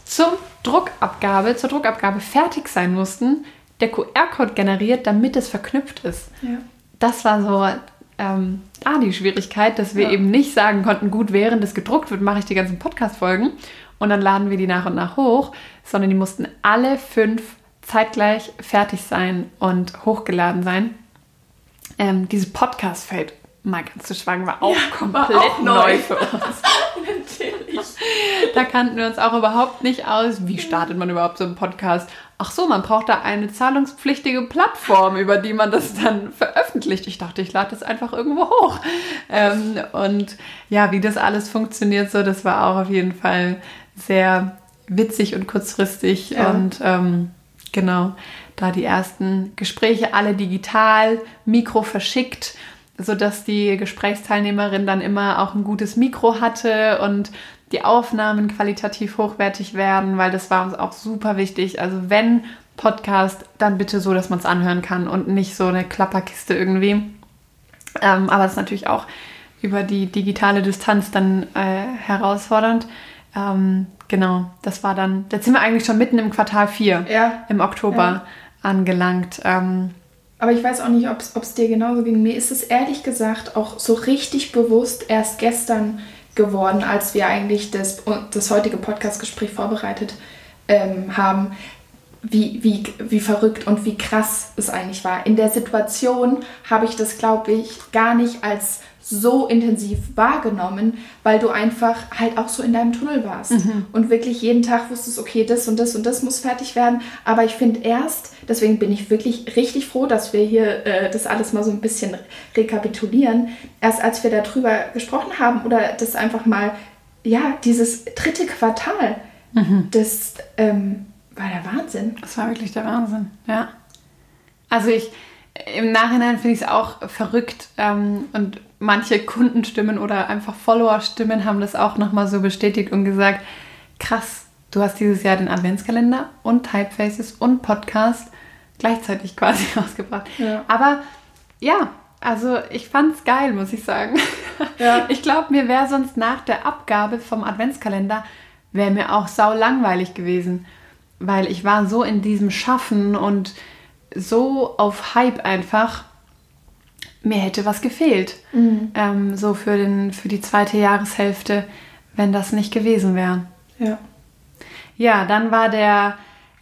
zum Druckabgabe, zur Druckabgabe fertig sein mussten, der QR-Code generiert, damit es verknüpft ist. Ja. Das war so ähm, da die Schwierigkeit, dass wir Ja. eben nicht sagen konnten, gut, während es gedruckt wird, mache ich die ganzen Podcast-Folgen und dann laden wir die nach und nach hoch, sondern die mussten alle fünf zeitgleich fertig sein und hochgeladen sein. Ähm, dieses Podcast-Feld, mal ganz zu schweigen, war auch komplett auch neu. neu. für uns. Natürlich. Da kannten wir uns auch überhaupt nicht aus. Wie startet man überhaupt so einen Podcast? Ach so, man braucht da eine zahlungspflichtige Plattform, über die man das dann veröffentlicht. Ich dachte, ich lade das einfach irgendwo hoch. Ähm, und ja, wie das alles funktioniert, so, das war auch auf jeden Fall sehr witzig und kurzfristig. Ja. Und ähm, genau, da die ersten Gespräche alle digital, Mikro verschickt, sodass die Gesprächsteilnehmerin dann immer auch ein gutes Mikro hatte und die Aufnahmen qualitativ hochwertig werden, weil das war uns auch super wichtig. Also wenn Podcast, dann bitte so, dass man es anhören kann und nicht so eine Klapperkiste irgendwie. Ähm, aber es ist natürlich auch über die digitale Distanz dann äh, herausfordernd. Ähm, genau, das war dann, jetzt sind wir eigentlich schon mitten im Quartal 4 Ja. im Oktober Ja. angelangt. Ähm, Aber ich weiß auch nicht, ob es dir genauso ging. Mir ist es ehrlich gesagt auch so richtig bewusst erst gestern geworden, als wir eigentlich das, das heutige Podcast-Gespräch vorbereitet ähm, haben, wie, wie, wie verrückt und wie krass es eigentlich war. In der Situation habe ich das, glaube ich, gar nicht als so intensiv wahrgenommen, weil du einfach halt auch so in deinem Tunnel warst und wirklich jeden Tag wusstest, okay, das und das und das muss fertig werden. Aber ich finde erst, deswegen bin ich wirklich richtig froh, dass wir hier äh, das alles mal so ein bisschen rekapitulieren. Erst als wir darüber gesprochen haben oder das einfach mal, ja, dieses dritte Quartal, das ähm, war der Wahnsinn. Das war wirklich der Wahnsinn, ja. Also ich, im Nachhinein finde ich es auch verrückt ähm, und manche Kundenstimmen oder einfach Followerstimmen haben das auch nochmal so bestätigt und gesagt, krass, du hast dieses Jahr den Adventskalender und Typefaces und Podcast gleichzeitig quasi rausgebracht. Ja. Aber ja, also ich fand's geil, muss ich sagen. Ja. Ich glaube, mir wäre sonst nach der Abgabe vom Adventskalender, wäre mir auch sau langweilig gewesen. Weil ich war so in diesem Schaffen und so auf Hype einfach, mir hätte was gefehlt. Ähm, so für, den, für die zweite Jahreshälfte, wenn das nicht gewesen wäre. Ja. Ja, dann war der,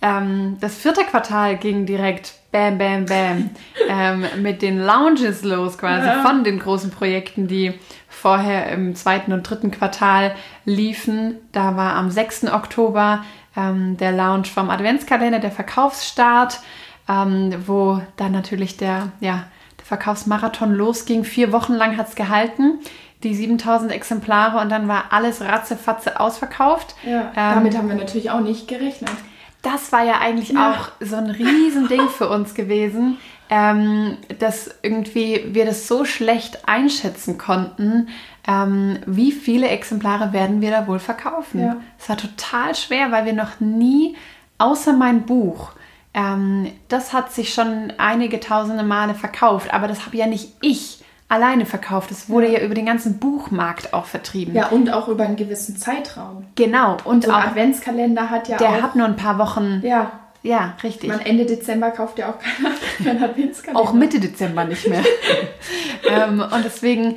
ähm, das vierte Quartal ging direkt bam, bam, bam ähm, mit den Lounges los quasi Ja. von den großen Projekten, die vorher im zweiten und dritten Quartal liefen. Da war am 6. Oktober ähm, der Lounge vom Adventskalender, der Verkaufsstart, ähm, wo dann natürlich der, ja, der Verkaufsmarathon losging. Vier Wochen lang hat es gehalten. Die 7000 Exemplare und dann war alles ratzefatze ausverkauft. ja. Ähm, Damit haben wir natürlich auch nicht gerechnet. das war ja eigentlich Ja. auch so ein Riesending für uns gewesen, ähm, dass irgendwie wir das so schlecht einschätzen konnten, ähm, wie viele Exemplare werden wir da wohl verkaufen. Ja. Es war total schwer, weil wir noch nie, außer mein Buch, ähm, das hat sich schon einige tausende Male verkauft, aber das habe ja nicht ich alleine verkauft. Es wurde ja. über den ganzen Buchmarkt auch vertrieben. Ja, und auch über einen gewissen Zeitraum. Genau. Und So ein auch, Adventskalender hat ja der auch... hat nur ein paar Wochen. ja, Ja, richtig. man Ende Dezember kauft ja auch keiner Adventskalender. Auch Mitte Dezember nicht mehr. ähm, und deswegen,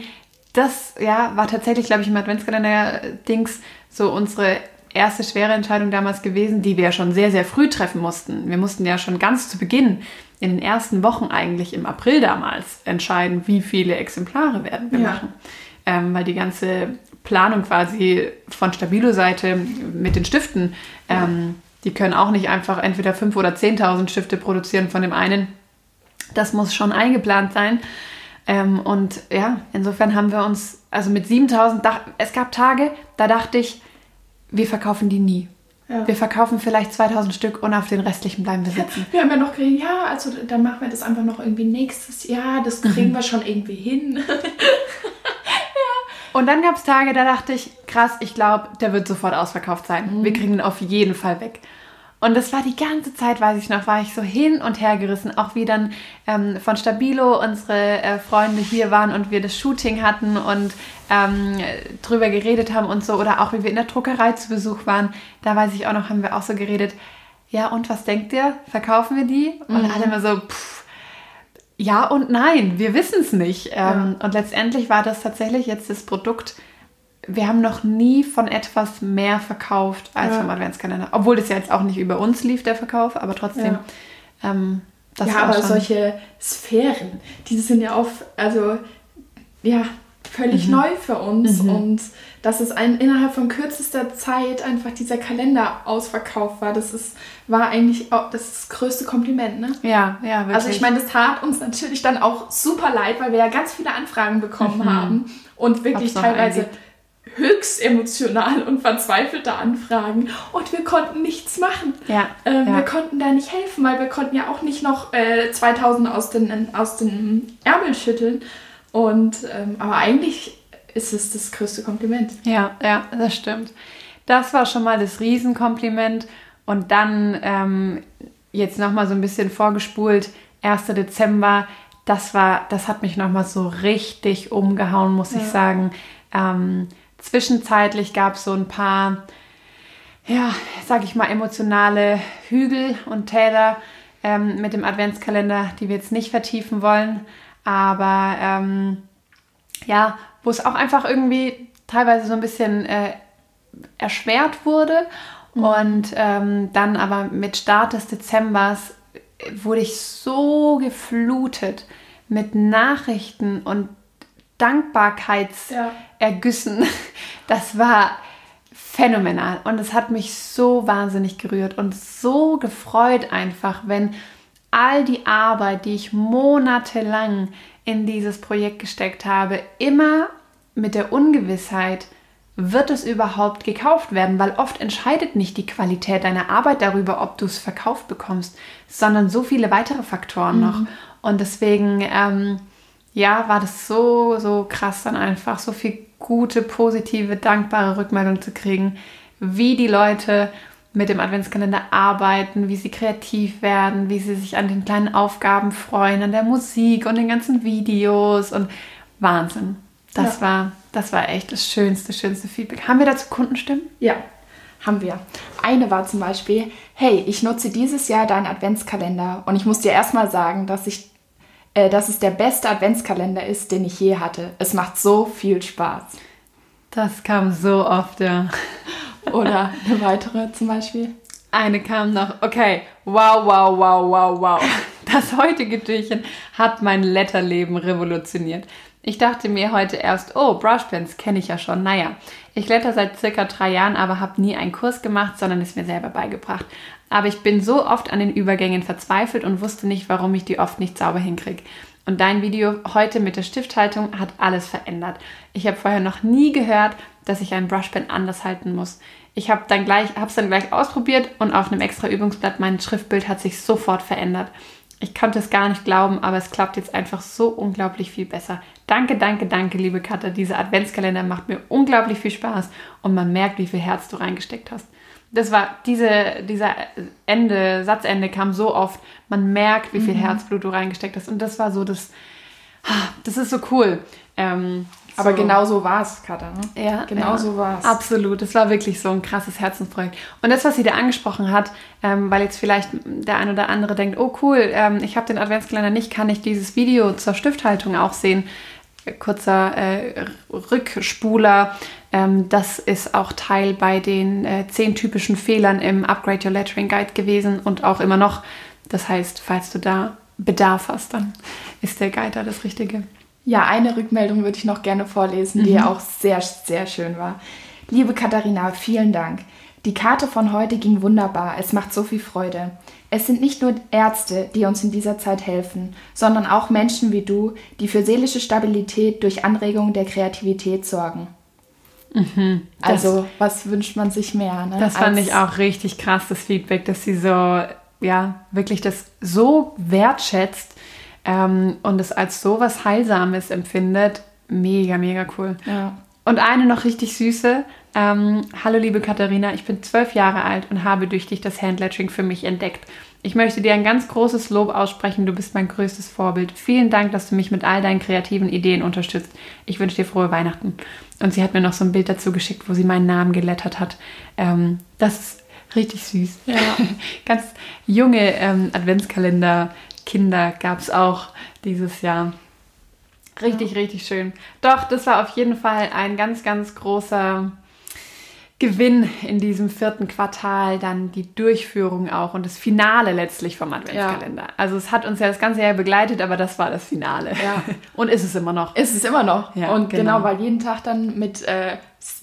das ja, war tatsächlich, glaube ich, im Adventskalender-Dings so unsere erste schwere Entscheidung damals gewesen, die wir ja schon sehr, sehr früh treffen mussten. Wir mussten ja schon ganz zu Beginn, in den ersten Wochen eigentlich im April damals, entscheiden, wie viele Exemplare werden wir Ja. machen. Ähm, weil die ganze Planung quasi von Stabilo-Seite mit den Stiften, ähm, die können auch nicht einfach entweder 5.000 oder 10.000 Stifte produzieren von dem einen. Das muss schon eingeplant sein. Ähm, und ja, insofern haben wir uns, also mit 7000, dach- es gab Tage, da dachte ich, wir verkaufen die nie. Ja. Wir verkaufen vielleicht 2000 Stück und auf den restlichen bleiben wir sitzen. Wir haben ja noch geredet, ja, also dann machen wir das einfach noch irgendwie nächstes Jahr. Das Mhm. kriegen wir schon irgendwie hin. Und dann gab es Tage, da dachte ich, krass, ich glaube, der wird sofort ausverkauft sein. Mhm. Wir kriegen ihn auf jeden Fall weg. Und das war die ganze Zeit, weiß ich noch, war ich so hin und her gerissen. Auch wie dann ähm, von Stabilo unsere äh, Freunde hier waren und wir das Shooting hatten und ähm, drüber geredet haben und so. Oder auch wie wir in der Druckerei zu Besuch waren. Da weiß ich auch noch, haben wir auch so geredet. Ja, und was denkt ihr? Verkaufen wir die? Und Mhm. alle immer so, pff, ja und nein, wir wissen es nicht. Ähm, Und letztendlich war das tatsächlich jetzt das Produkt. Wir haben noch nie von etwas mehr verkauft als Ja. vom Adventskalender. Obwohl das ja jetzt auch nicht über uns lief, der Verkauf, aber trotzdem. Ähm, das ja, aber solche Sphären, die sind ja auch, also ja, völlig Mhm. neu für uns und dass es ein, innerhalb von kürzester Zeit einfach dieser Kalender ausverkauft war, das ist, war eigentlich auch das, das größte Kompliment, ne? Ja, ja, wirklich. Also ich meine, das tat uns natürlich dann auch super leid, weil wir ja ganz viele Anfragen bekommen haben und wirklich noch teilweise einen höchst emotional und verzweifelte Anfragen und wir konnten nichts machen. Ja, Ähm, ja. Wir konnten da nicht helfen, weil wir konnten ja auch nicht noch äh, 2000 aus den, aus den Ärmel schütteln. Und, ähm, aber eigentlich ist es das größte Kompliment. Ja, ja, das stimmt. Das war schon mal das Riesenkompliment. Und dann ähm, jetzt nochmal so ein bisschen vorgespult, 1. Dezember, das war, das hat mich nochmal so richtig umgehauen, muss ich Ja. sagen. Ähm, zwischenzeitlich gab es so ein paar, ja, sag ich mal, emotionale Hügel und Täler ähm, mit dem Adventskalender, die wir jetzt nicht vertiefen wollen. Aber ähm, ja, wo es auch einfach irgendwie teilweise so ein bisschen äh, erschwert wurde. Und ähm, dann aber mit Start des Dezembers wurde ich so geflutet mit Nachrichten und Dankbarkeitsergüssen. Das war phänomenal und es hat mich so wahnsinnig gerührt und so gefreut einfach, wenn all die Arbeit, die ich monatelang in dieses Projekt gesteckt habe, immer mit der Ungewissheit, wird es überhaupt gekauft werden? Weil oft entscheidet nicht die Qualität deiner Arbeit darüber, ob du es verkauft bekommst, sondern so viele weitere Faktoren noch. Und deswegen, ähm, ja, war das so, so krass dann einfach, so viel gute, positive, dankbare Rückmeldung zu kriegen, wie die Leute mit dem Adventskalender arbeiten, wie sie kreativ werden, wie sie sich an den kleinen Aufgaben freuen, an der Musik und den ganzen Videos und Wahnsinn. Das Ja. war, das war echt das schönste, schönste Feedback. Haben wir dazu Kundenstimmen? Ja, haben wir. Eine war zum Beispiel, hey, ich nutze dieses Jahr deinen Adventskalender und ich muss dir erstmal sagen, dass ich äh, dass es der beste Adventskalender ist, den ich je hatte. Es macht so viel Spaß. Das kam so oft, ja. Oder eine weitere zum Beispiel. Eine kam noch, okay, wow, wow, wow, wow, wow. Das heutige Türchen hat mein Letterleben revolutioniert. Ich dachte mir heute erst, oh, Brushpens kenne ich ja schon. Naja, ich letter seit circa drei Jahren, aber habe nie einen Kurs gemacht, sondern es mir selber beigebracht. Aber ich bin so oft an den Übergängen verzweifelt und wusste nicht, warum ich die oft nicht sauber hinkriege. Und dein Video heute mit der Stifthaltung hat alles verändert. Ich habe vorher noch nie gehört, dass ich einen Brushpen anders halten muss. Ich habe dann gleich, habe es dann gleich ausprobiert und auf einem extra Übungsblatt mein Schriftbild hat sich sofort verändert. Ich konnte es gar nicht glauben, aber es klappt jetzt einfach so unglaublich viel besser. Danke, danke, danke, liebe Katha. Dieser Adventskalender macht mir unglaublich viel Spaß und man merkt, wie viel Herz du reingesteckt hast. Das war diese, dieser Ende, Satzende kam so oft. Man merkt, wie viel Herzblut du reingesteckt hast. Und das war so das, das ist so cool. Ähm, Aber so. genau so war es, Katha. Ne? Ja, genau ja. so war es. Absolut, es war wirklich so ein krasses Herzensprojekt. Und das, was sie da angesprochen hat, ähm, weil jetzt vielleicht der ein oder andere denkt, oh cool, ähm, ich habe den Adventskalender nicht, kann ich dieses Video zur Stifthaltung auch sehen? Kurzer äh, Rückspuler. Ähm, das ist auch Teil bei den äh, zehn typischen Fehlern im Upgrade Your Lettering Guide gewesen und auch immer noch. Das heißt, falls du da Bedarf hast, dann ist der Guide da das Richtige. Ja, eine Rückmeldung würde ich noch gerne vorlesen, die auch sehr, sehr schön war. Liebe Katharina, vielen Dank. Die Karte von heute ging wunderbar. Es macht so viel Freude. Es sind nicht nur Ärzte, die uns in dieser Zeit helfen, sondern auch Menschen wie du, die für seelische Stabilität durch Anregung der Kreativität sorgen. also, was wünscht man sich mehr? Ne? Das fand als- ich auch richtig krass, das Feedback, dass sie so, ja, wirklich das so wertschätzt ähm, und es als so was Heilsames empfindet. Mega, mega cool. Ja. Und eine noch richtig süße, Ähm, Hallo liebe Katharina, ich bin zwölf Jahre alt und habe durch dich das Handlettering für mich entdeckt. Ich möchte dir ein ganz großes Lob aussprechen. Du bist mein größtes Vorbild. Vielen Dank, dass du mich mit all deinen kreativen Ideen unterstützt. Ich wünsche dir frohe Weihnachten. Und sie hat mir noch so ein Bild dazu geschickt, wo sie meinen Namen gelettert hat. Ähm, das ist richtig süß. Ja. ganz junge ähm, Adventskalender. Kinder gab es auch dieses Jahr. Richtig, ja. richtig schön. Doch, das war auf jeden Fall ein ganz, ganz großer Gewinn in diesem vierten Quartal, dann die Durchführung auch und das Finale letztlich vom Adventskalender. Ja. Also es hat uns ja das ganze Jahr begleitet, aber das war das Finale. Ja. Und ist es immer noch. Ist es immer noch. Ja, und genau. genau, weil jeden Tag dann mit äh,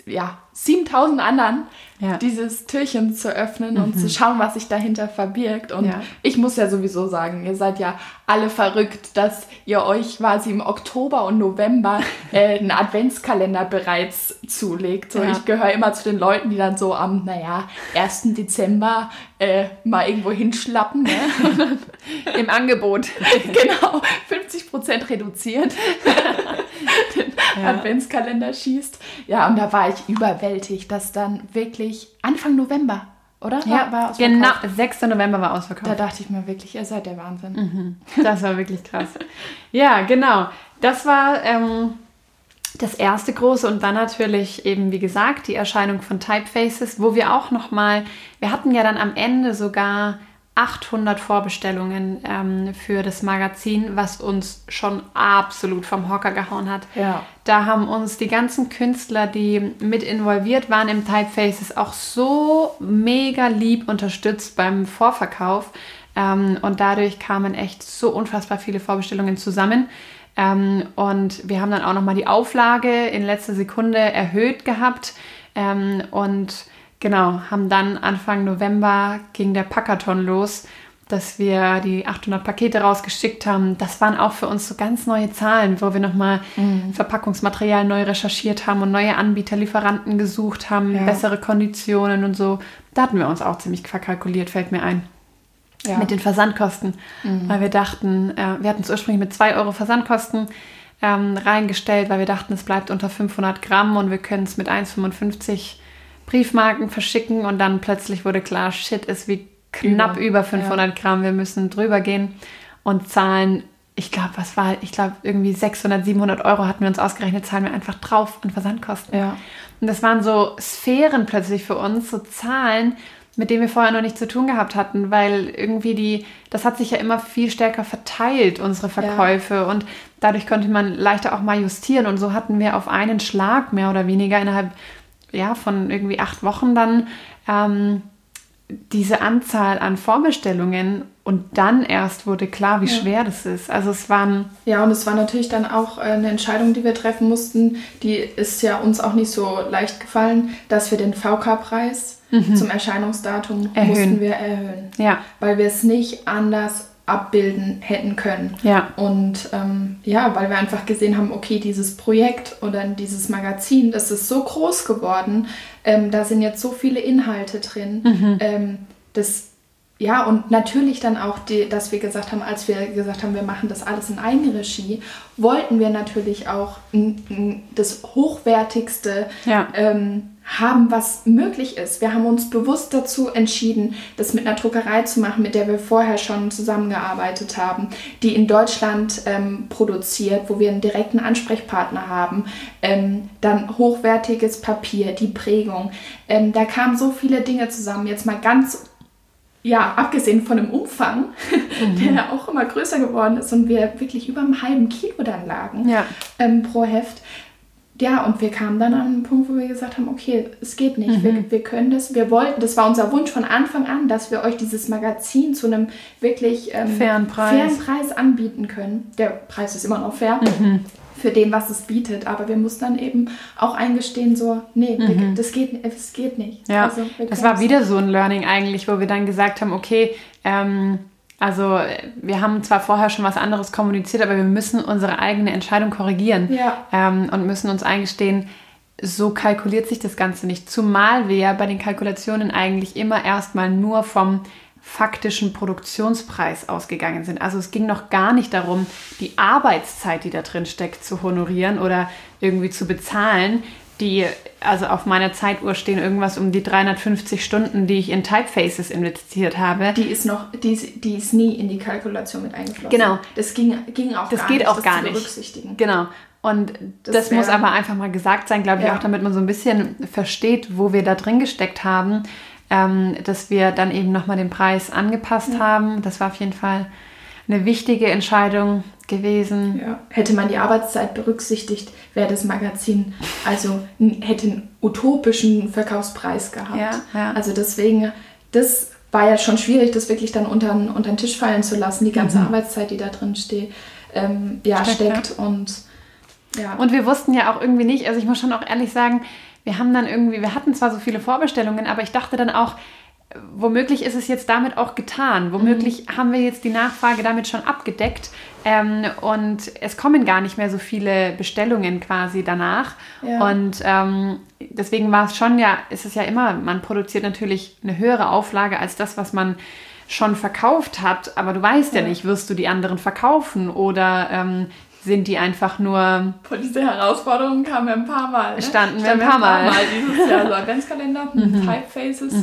ja, 7000 anderen ja. dieses Türchen zu öffnen mhm. und zu schauen, was sich dahinter verbirgt. Und ja. ich muss ja sowieso sagen, ihr seid ja alle verrückt, dass ihr euch quasi im Oktober und November äh, einen Adventskalender bereits zulegt. So, ja. Ich gehöre immer zu den Leuten, die dann so am, naja, 1. Dezember äh, mal irgendwo hinschlappen. Ne? Im Angebot. genau, 50 Prozent reduziert. den Adventskalender schießt. Ja, und da war ich überwältigt, dass dann wirklich Anfang November oder? Ja, war, war genau. 6. November war ausverkauft. Da dachte ich mir wirklich, ihr seid der Wahnsinn. Mhm. Das war wirklich krass. ja, genau. Das war ähm, das erste große und dann natürlich eben, wie gesagt, die Erscheinung von Typefaces, wo wir auch nochmal, wir hatten ja dann am Ende sogar 800 Vorbestellungen ähm, für das Magazin, was uns schon absolut vom Hocker gehauen hat. Ja. Da haben uns die ganzen Künstler, die mit involviert waren im Typefaces, auch so mega lieb unterstützt beim Vorverkauf. Ähm, und dadurch kamen echt so unfassbar viele Vorbestellungen zusammen. Ähm, und wir haben dann auch nochmal die Auflage in letzter Sekunde erhöht gehabt. Ähm, und Genau, haben dann Anfang November ging der Packathon los, dass wir die 800 Pakete rausgeschickt haben. Das waren auch für uns so ganz neue Zahlen, wo wir nochmal mhm. Verpackungsmaterial neu recherchiert haben und neue Anbieter, Lieferanten gesucht haben, ja. bessere Konditionen und so. Da hatten wir uns auch ziemlich verkalkuliert, fällt mir ein. Ja. Mit den Versandkosten, mhm. weil wir dachten, äh, wir hatten es ursprünglich mit 2 Euro Versandkosten ähm, reingestellt, weil wir dachten, es bleibt unter 500 Gramm und wir können es mit 1,55 Briefmarken verschicken und dann plötzlich wurde klar, shit, ist wie knapp über, über 500 ja. Gramm, wir müssen drüber gehen und zahlen, ich glaube, was war, ich glaube, irgendwie 600, 700 Euro hatten wir uns ausgerechnet, zahlen wir einfach drauf an Versandkosten. Ja. Und das waren so Sphären plötzlich für uns, so Zahlen, mit denen wir vorher noch nichts zu tun gehabt hatten, weil irgendwie die, das hat sich ja immer viel stärker verteilt, unsere Verkäufe ja. und dadurch konnte man leichter auch mal justieren und so hatten wir auf einen Schlag mehr oder weniger innerhalb ja, von irgendwie acht Wochen dann ähm, diese Anzahl an Vorbestellungen und dann erst wurde klar, wie ja. schwer das ist. Also es waren. Ja, und es war natürlich dann auch äh, eine Entscheidung, die wir treffen mussten. Die ist ja uns auch nicht so leicht gefallen, dass wir den VK-Preis mhm. zum Erscheinungsdatum erhöhen. mussten wir erhöhen. Ja. Weil wir es nicht anders abbilden hätten können. Ja. Und ähm, ja, weil wir einfach gesehen haben, okay, dieses Projekt oder dieses Magazin, das ist so groß geworden, ähm, da sind jetzt so viele Inhalte drin, mhm. ähm, das ja, und natürlich dann auch, die, dass wir gesagt haben, als wir gesagt haben, wir machen das alles in Eigenregie, wollten wir natürlich auch das hochwertigste ja. ähm, haben, was möglich ist. Wir haben uns bewusst dazu entschieden, das mit einer Druckerei zu machen, mit der wir vorher schon zusammengearbeitet haben, die in Deutschland ähm, produziert, wo wir einen direkten Ansprechpartner haben, ähm, dann hochwertiges Papier, die Prägung. Ähm, da kamen so viele Dinge zusammen. Jetzt mal ganz ja, abgesehen von dem Umfang, mhm. der auch immer größer geworden ist und wir wirklich über einem halben Kilo dann lagen ja. ähm, pro Heft, ja, und wir kamen dann an einen Punkt, wo wir gesagt haben, okay, es geht nicht, mhm. wir, wir können das, wir wollten, das war unser Wunsch von Anfang an, dass wir euch dieses Magazin zu einem wirklich ähm, fairen, Preis. fairen Preis anbieten können. Der Preis ist immer noch fair. Mhm. Für den, was es bietet. Aber wir mussten dann eben auch eingestehen, so, nee, mhm. das, geht, das geht nicht. Ja, also, das war wieder so ein Learning eigentlich, wo wir dann gesagt haben, okay, ähm, also wir haben zwar vorher schon was anderes kommuniziert, aber wir müssen unsere eigene Entscheidung korrigieren ja. ähm, und müssen uns eingestehen, so kalkuliert sich das Ganze nicht. Zumal wir ja bei den Kalkulationen eigentlich immer erstmal nur vom faktischen Produktionspreis ausgegangen sind. Also es ging noch gar nicht darum, die Arbeitszeit, die da drin steckt, zu honorieren oder irgendwie zu bezahlen. die, also auf meiner Zeituhr stehen irgendwas um die 350 Stunden, die ich in Typefaces investiert habe. Die ist noch, die ist, die ist nie in die Kalkulation mit eingeflossen. Genau. Das ging, ging auch Das gar geht nicht, auch das gar zu nicht. berücksichtigen. Genau. Und das, Das muss wär- aber einfach mal gesagt sein, glaube ich, Ja. auch damit man so ein bisschen versteht, wo wir da drin gesteckt haben, ähm, dass wir dann eben nochmal den Preis angepasst haben. Das war auf jeden Fall eine wichtige Entscheidung gewesen. Ja. Hätte man die Arbeitszeit berücksichtigt, wäre das Magazin also hätte einen utopischen Verkaufspreis gehabt. Ja, ja. Also deswegen, das war ja schon schwierig, das wirklich dann unter, den- unter den Tisch fallen zu lassen, die ganze Arbeitszeit, die da drin steht, ähm, ja, Mhm. Steckt, steckt und ja. Und wir wussten ja auch irgendwie nicht, also ich muss schon auch ehrlich sagen, wir haben dann irgendwie, wir hatten zwar so viele Vorbestellungen, aber ich dachte dann auch, womöglich ist es jetzt damit auch getan. Womöglich haben wir jetzt die Nachfrage damit schon abgedeckt ähm, und es kommen gar nicht mehr so viele Bestellungen quasi danach. Ja. Und ähm, deswegen war es schon ja, ist es ja immer, man produziert natürlich eine höhere Auflage als das, was man schon verkauft hat, aber du weißt ja, Ja. nicht, wirst du die anderen verkaufen oder ähm, sind die einfach nur Vor diese Herausforderungen kamen wir ein paar Mal. Ne? Standen wir Standen ein paar Mal. dieses Jahr. So Adventskalender, hm, Typefaces.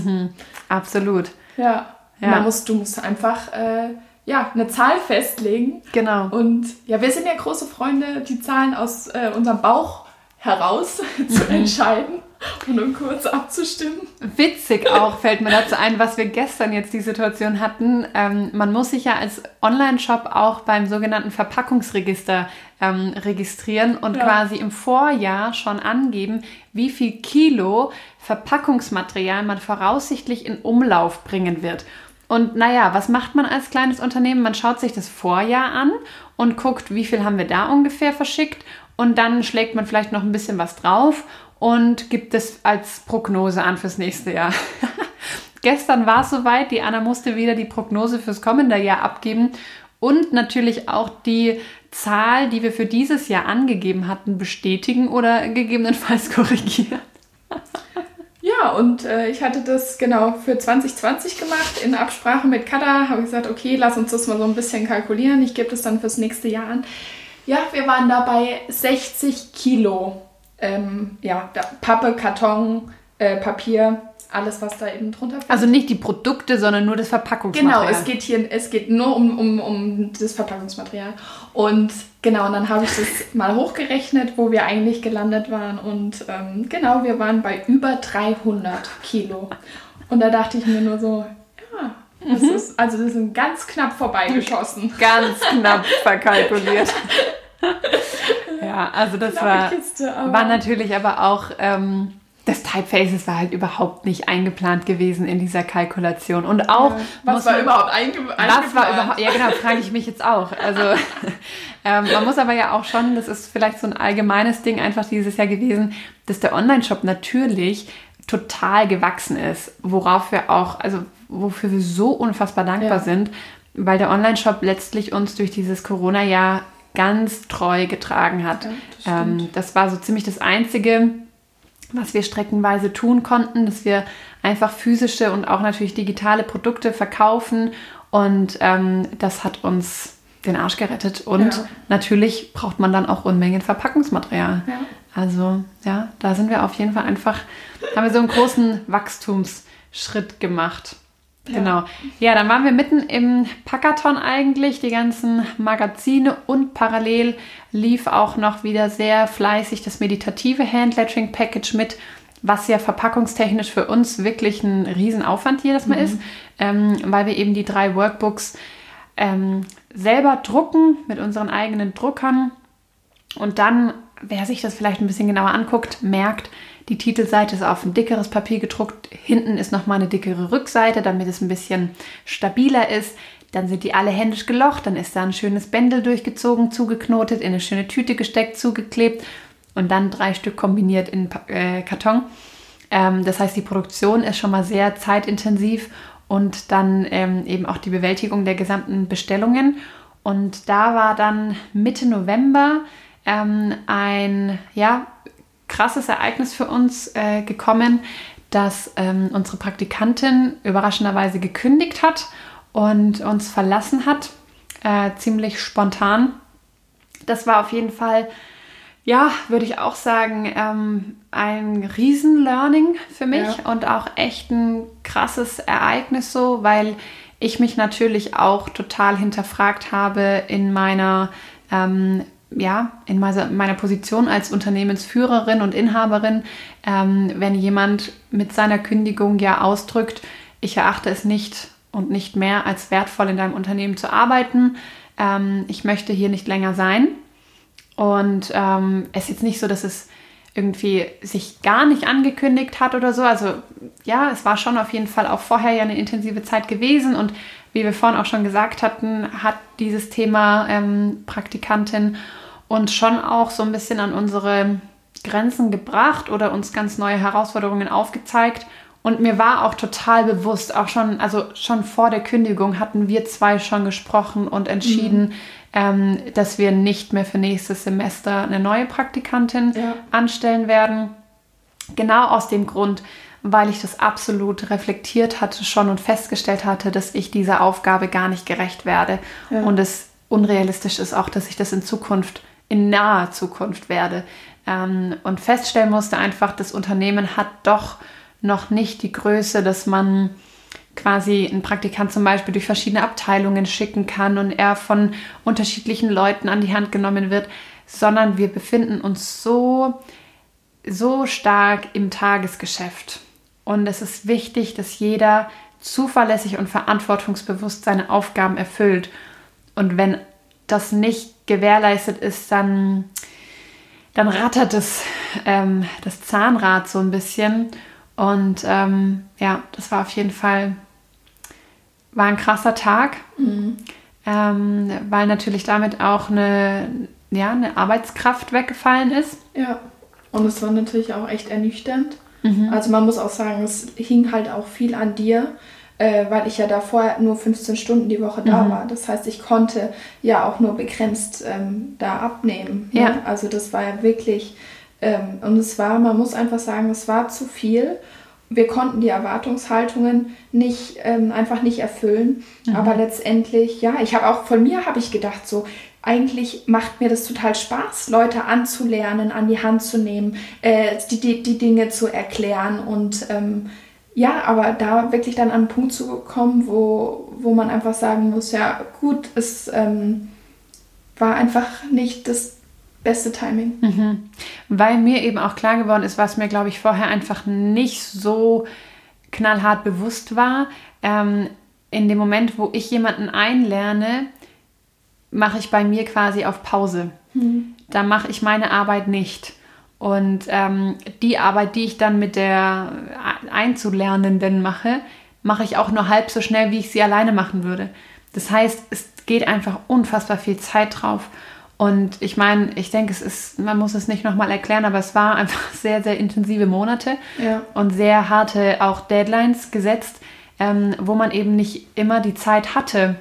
Absolut. Ja. Ja. Man muss, du musst einfach äh, ja, eine Zahl festlegen. Genau. Und ja, wir sind ja große Freunde, die Zahlen aus äh, unserem Bauch heraus zu entscheiden und um kurz abzustimmen. Witzig auch fällt mir dazu ein, was wir gestern jetzt die Situation hatten. Ähm, man muss sich ja als Online-Shop auch beim sogenannten Verpackungsregister ähm, registrieren und Ja. quasi im Vorjahr schon angeben, wie viel Kilo Verpackungsmaterial man voraussichtlich in Umlauf bringen wird. Und naja, was macht man als kleines Unternehmen? Man schaut sich das Vorjahr an und guckt, wie viel haben wir da ungefähr verschickt. Und dann schlägt man vielleicht noch ein bisschen was drauf und gibt es als Prognose an fürs nächste Jahr. Gestern war es soweit, die Anna musste wieder die Prognose fürs kommende Jahr abgeben und natürlich auch die Zahl, die wir für dieses Jahr angegeben hatten, bestätigen oder gegebenenfalls korrigieren. Ja, und äh, ich hatte das genau für 2020 gemacht. In Absprache mit Kada habe ich gesagt, okay, lass uns das mal so ein bisschen kalkulieren. Ich gebe das dann fürs nächste Jahr an. Ja, wir waren da bei 60 Kilo. Ähm, ja, Pappe, Karton, äh, Papier, alles, was da eben drunter fällt. Also nicht die Produkte, sondern nur das Genau, Verpackungsmaterial. es geht hier, es geht nur um, um, um das Verpackungsmaterial. Und genau, und dann habe ich das mal hochgerechnet, wo wir eigentlich gelandet waren. Und ähm, genau, wir waren bei über 300 Kilo. Und da dachte ich mir nur so, ja, das Mhm. ist, also das sind ganz knapp vorbeigeschossen. Ganz knapp verkalkuliert. ja, also das war, Kiste, war natürlich aber auch, ähm, das Typefaces war halt überhaupt nicht eingeplant gewesen in dieser Kalkulation. Und auch, Was muss war man- überhaupt einge Was war eingeplant? überhaupt, ja genau, frage ich mich jetzt auch. Also ähm, man muss aber ja auch schon, das ist vielleicht so ein allgemeines Ding einfach dieses Jahr gewesen, dass der Online-Shop natürlich total gewachsen ist, worauf wir auch, also wofür wir so unfassbar dankbar Ja. sind, weil der Online-Shop letztlich uns durch dieses Corona-Jahr ganz treu getragen hat. Ja, das ähm, das war so ziemlich das Einzige, was wir streckenweise tun konnten, dass wir einfach physische und auch natürlich digitale Produkte verkaufen und ähm, das hat uns den Arsch gerettet und Ja. natürlich braucht man dann auch Unmengen Verpackungsmaterial. Ja. Also ja, da sind wir auf jeden Fall einfach, haben wir so einen großen Wachstumsschritt gemacht. Ja. Genau. Ja, dann waren wir mitten im Packathon eigentlich, die ganzen Magazine und parallel lief auch noch wieder sehr fleißig das meditative Handlettering Package mit, was ja verpackungstechnisch für uns wirklich ein Riesenaufwand jedes Mal ist, ähm, weil wir eben die drei Workbooks ähm, selber drucken mit unseren eigenen Druckern und dann, wer sich das vielleicht ein bisschen genauer anguckt, merkt, die Titelseite ist auf ein dickeres Papier gedruckt. Hinten ist nochmal eine dickere Rückseite, damit es ein bisschen stabiler ist. Dann sind die alle händisch gelocht. Dann ist da ein schönes Bändel durchgezogen, zugeknotet, in eine schöne Tüte gesteckt, zugeklebt und dann drei Stück kombiniert in äh, Karton. Ähm, das heißt, die Produktion ist schon mal sehr zeitintensiv und dann ähm, eben auch die Bewältigung der gesamten Bestellungen. Und da war dann Mitte November ähm, ein ja, krasses Ereignis für uns äh, gekommen, dass ähm, unsere Praktikantin überraschenderweise gekündigt hat und uns verlassen hat, äh, ziemlich spontan. Das war auf jeden Fall Ja, würde ich auch sagen, ähm, ein Riesen-Learning für mich ja. und auch echt ein krasses Ereignis so, weil ich mich natürlich auch total hinterfragt habe in meiner ähm, ja, in meiner Position als Unternehmensführerin und Inhaberin, ähm, wenn jemand mit seiner Kündigung ja ausdrückt, ich erachte es nicht und nicht mehr als wertvoll in deinem Unternehmen zu arbeiten, ähm, ich möchte hier nicht länger sein. Und ähm, es ist jetzt nicht so, dass es irgendwie sich gar nicht angekündigt hat oder so. Also ja, es war schon auf jeden Fall auch vorher ja eine intensive Zeit gewesen und wie wir vorhin auch schon gesagt hatten, hat dieses Thema ähm, Praktikantin uns schon auch so ein bisschen an unsere Grenzen gebracht oder uns ganz neue Herausforderungen aufgezeigt. Und mir war auch total bewusst, auch schon, also schon vor der Kündigung hatten wir zwei schon gesprochen und entschieden, mhm. ähm, dass wir nicht mehr für nächstes Semester eine neue Praktikantin ja. anstellen werden. Genau aus dem Grund, weil ich das absolut reflektiert hatte schon und festgestellt hatte, dass ich dieser Aufgabe gar nicht gerecht werde ja. und es unrealistisch ist auch, dass ich das in Zukunft, in naher Zukunft werde. Ähm, und feststellen musste einfach, das Unternehmen hat doch noch nicht die Größe, dass man quasi einen Praktikant zum Beispiel durch verschiedene Abteilungen schicken kann und er von unterschiedlichen Leuten an die Hand genommen wird, sondern wir befinden uns so, so stark im Tagesgeschäft. Und es ist wichtig, dass jeder zuverlässig und verantwortungsbewusst seine Aufgaben erfüllt. Und wenn das nicht gewährleistet ist, dann, dann rattert es, ähm, das Zahnrad so ein bisschen. Und ähm, ja, das war auf jeden Fall war ein krasser Tag, mhm. ähm, weil natürlich damit auch eine, ja, eine Arbeitskraft weggefallen ist. Ja, und es war natürlich auch echt ernüchternd. Mhm. Also man muss auch sagen, es hing halt auch viel an dir, äh, weil ich ja davor nur 15 Stunden die Woche da mhm. war. Das heißt, ich konnte ja auch nur begrenzt ähm, da abnehmen. Ne? Ja. Also das war ja wirklich, ähm, und es war, man muss einfach sagen, es war zu viel. Wir konnten die Erwartungshaltungen nicht ähm, einfach nicht erfüllen, mhm. aber letztendlich ja, ich habe auch von mir habe ich gedacht so, eigentlich macht mir das total Spaß, Leute anzulernen, an die Hand zu nehmen, äh, die, die, die Dinge zu erklären und ähm, ja, aber da wirklich dann an einen Punkt zu kommen, wo, wo man einfach sagen muss, ja gut, es ähm, war einfach nicht das beste Timing. Mhm. Weil mir eben auch klar geworden ist, was mir, glaube ich, vorher einfach nicht so knallhart bewusst war. Ähm, in dem Moment, wo ich jemanden einlerne, mache ich bei mir quasi auf Pause. Mhm. Da mache ich meine Arbeit nicht. Und ähm, die Arbeit, die ich dann mit der Einzulernenden mache, mache ich auch nur halb so schnell, wie ich sie alleine machen würde. Das heißt, es geht einfach unfassbar viel Zeit drauf. Und ich meine, ich denke, es ist, man muss es nicht nochmal erklären, aber es war einfach sehr, sehr intensive Monate ja. und sehr harte auch Deadlines gesetzt, ähm, wo man eben nicht immer die Zeit hatte,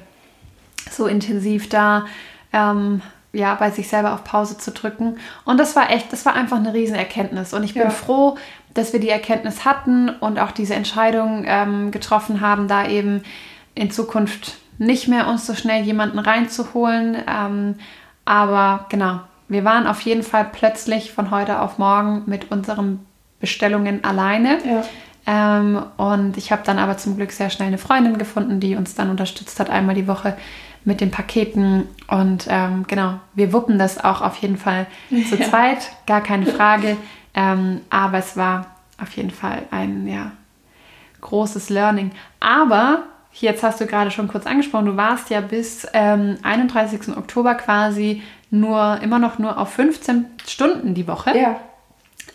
so intensiv da ähm, ja, bei sich selber auf Pause zu drücken. Und das war echt, das war einfach eine Riesenerkenntnis. Und ich bin ja. froh, dass wir die Erkenntnis hatten und auch diese Entscheidung ähm, getroffen haben, da eben in Zukunft nicht mehr uns so schnell jemanden reinzuholen. Ähm, aber genau, wir waren auf jeden Fall plötzlich von heute auf morgen mit unseren Bestellungen alleine. Ja. Ähm, und ich habe dann aber zum Glück sehr schnell eine Freundin gefunden, die uns dann unterstützt hat, einmal die Woche mit den Paketen. Und ähm, genau, wir wuppen das auch auf jeden Fall zu ja. zweit, gar keine Frage. ähm, aber es war auf jeden Fall ein ja, großes Learning. Aber jetzt hast du gerade schon kurz angesprochen, du warst ja bis ähm, 31. Oktober quasi nur immer noch nur auf 15 Stunden die Woche. Ja.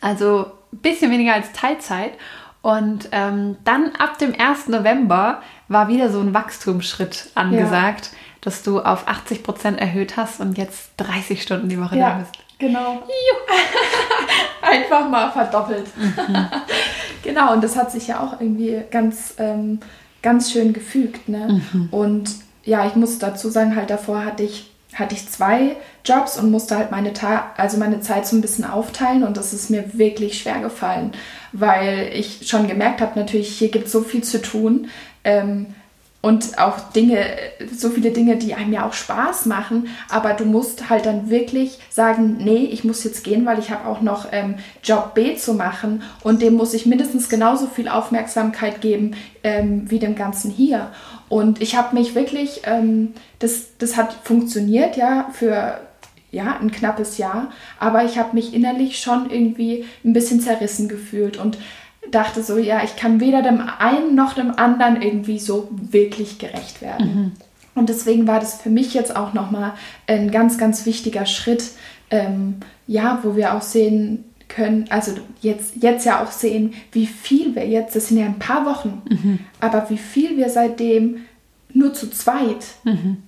Also ein bisschen weniger als Teilzeit. Und ähm, dann ab dem 1. November war wieder so ein Wachstumsschritt angesagt. Ja dass du auf 80 Prozent erhöht hast und jetzt 30 Stunden die Woche ja, da bist. Genau. Einfach mal verdoppelt. Mhm. genau, und das hat sich ja auch irgendwie ganz, ähm, ganz schön gefügt. Ne? Mhm. Und ja, ich muss dazu sagen, halt davor hatte ich, hatte ich zwei Jobs und musste halt meine, Ta also meine Zeit so ein bisschen aufteilen und das ist mir wirklich schwer gefallen, weil ich schon gemerkt habe, natürlich, hier gibt es so viel zu tun. Ähm, und auch Dinge, so viele Dinge, die einem ja auch Spaß machen, aber du musst halt dann wirklich sagen, nee, ich muss jetzt gehen, weil ich habe auch noch ähm, Job B zu machen. Und dem muss ich mindestens genauso viel Aufmerksamkeit geben ähm, wie dem Ganzen hier. Und ich habe mich wirklich, ähm, das, das hat funktioniert, ja, für ja, ein knappes Jahr, aber ich habe mich innerlich schon irgendwie ein bisschen zerrissen gefühlt. Und dachte so, ja, ich kann weder dem einen noch dem anderen irgendwie so wirklich gerecht werden. Mhm. Und deswegen war das für mich jetzt auch nochmal ein ganz, ganz wichtiger Schritt, ähm, ja, wo wir auch sehen können, also jetzt, jetzt ja auch sehen, wie viel wir jetzt, das sind ja ein paar Wochen, mhm. aber wie viel wir seitdem nur zu zweit mhm.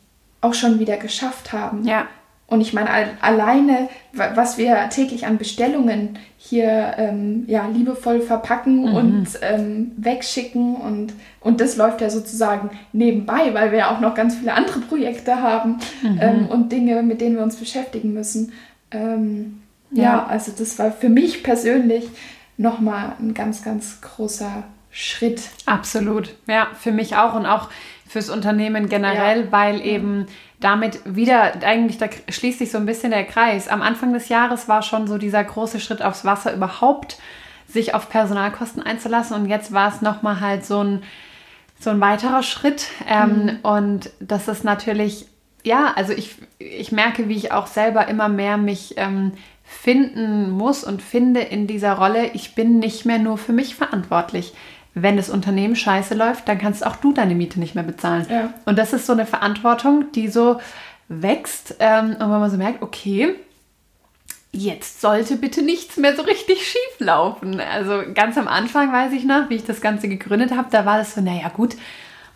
auch schon wieder geschafft haben. Ja. Und ich meine, alleine, was wir täglich an Bestellungen hier ähm, ja, liebevoll verpacken mhm. und ähm, wegschicken. Und, und das läuft ja sozusagen nebenbei, weil wir ja auch noch ganz viele andere Projekte haben mhm. ähm, und Dinge, mit denen wir uns beschäftigen müssen. Ähm, ja. ja, also das war für mich persönlich nochmal ein ganz, ganz großer Schritt. Absolut, ja, für mich auch und auch fürs Unternehmen generell, ja. weil eben damit wieder, eigentlich, da schließt sich so ein bisschen der Kreis. Am Anfang des Jahres war schon so dieser große Schritt aufs Wasser überhaupt, sich auf Personalkosten einzulassen. Und jetzt war es nochmal halt so ein, so ein weiterer Schritt. Ähm, mhm. Und das ist natürlich, ja, also ich, ich merke, wie ich auch selber immer mehr mich ähm, finden muss und finde in dieser Rolle. Ich bin nicht mehr nur für mich verantwortlich wenn das Unternehmen scheiße läuft, dann kannst auch du deine Miete nicht mehr bezahlen. Ja. Und das ist so eine Verantwortung, die so wächst ähm, und wenn man so merkt, okay, jetzt sollte bitte nichts mehr so richtig schief laufen. Also ganz am Anfang weiß ich noch, wie ich das Ganze gegründet habe, da war das so, naja gut,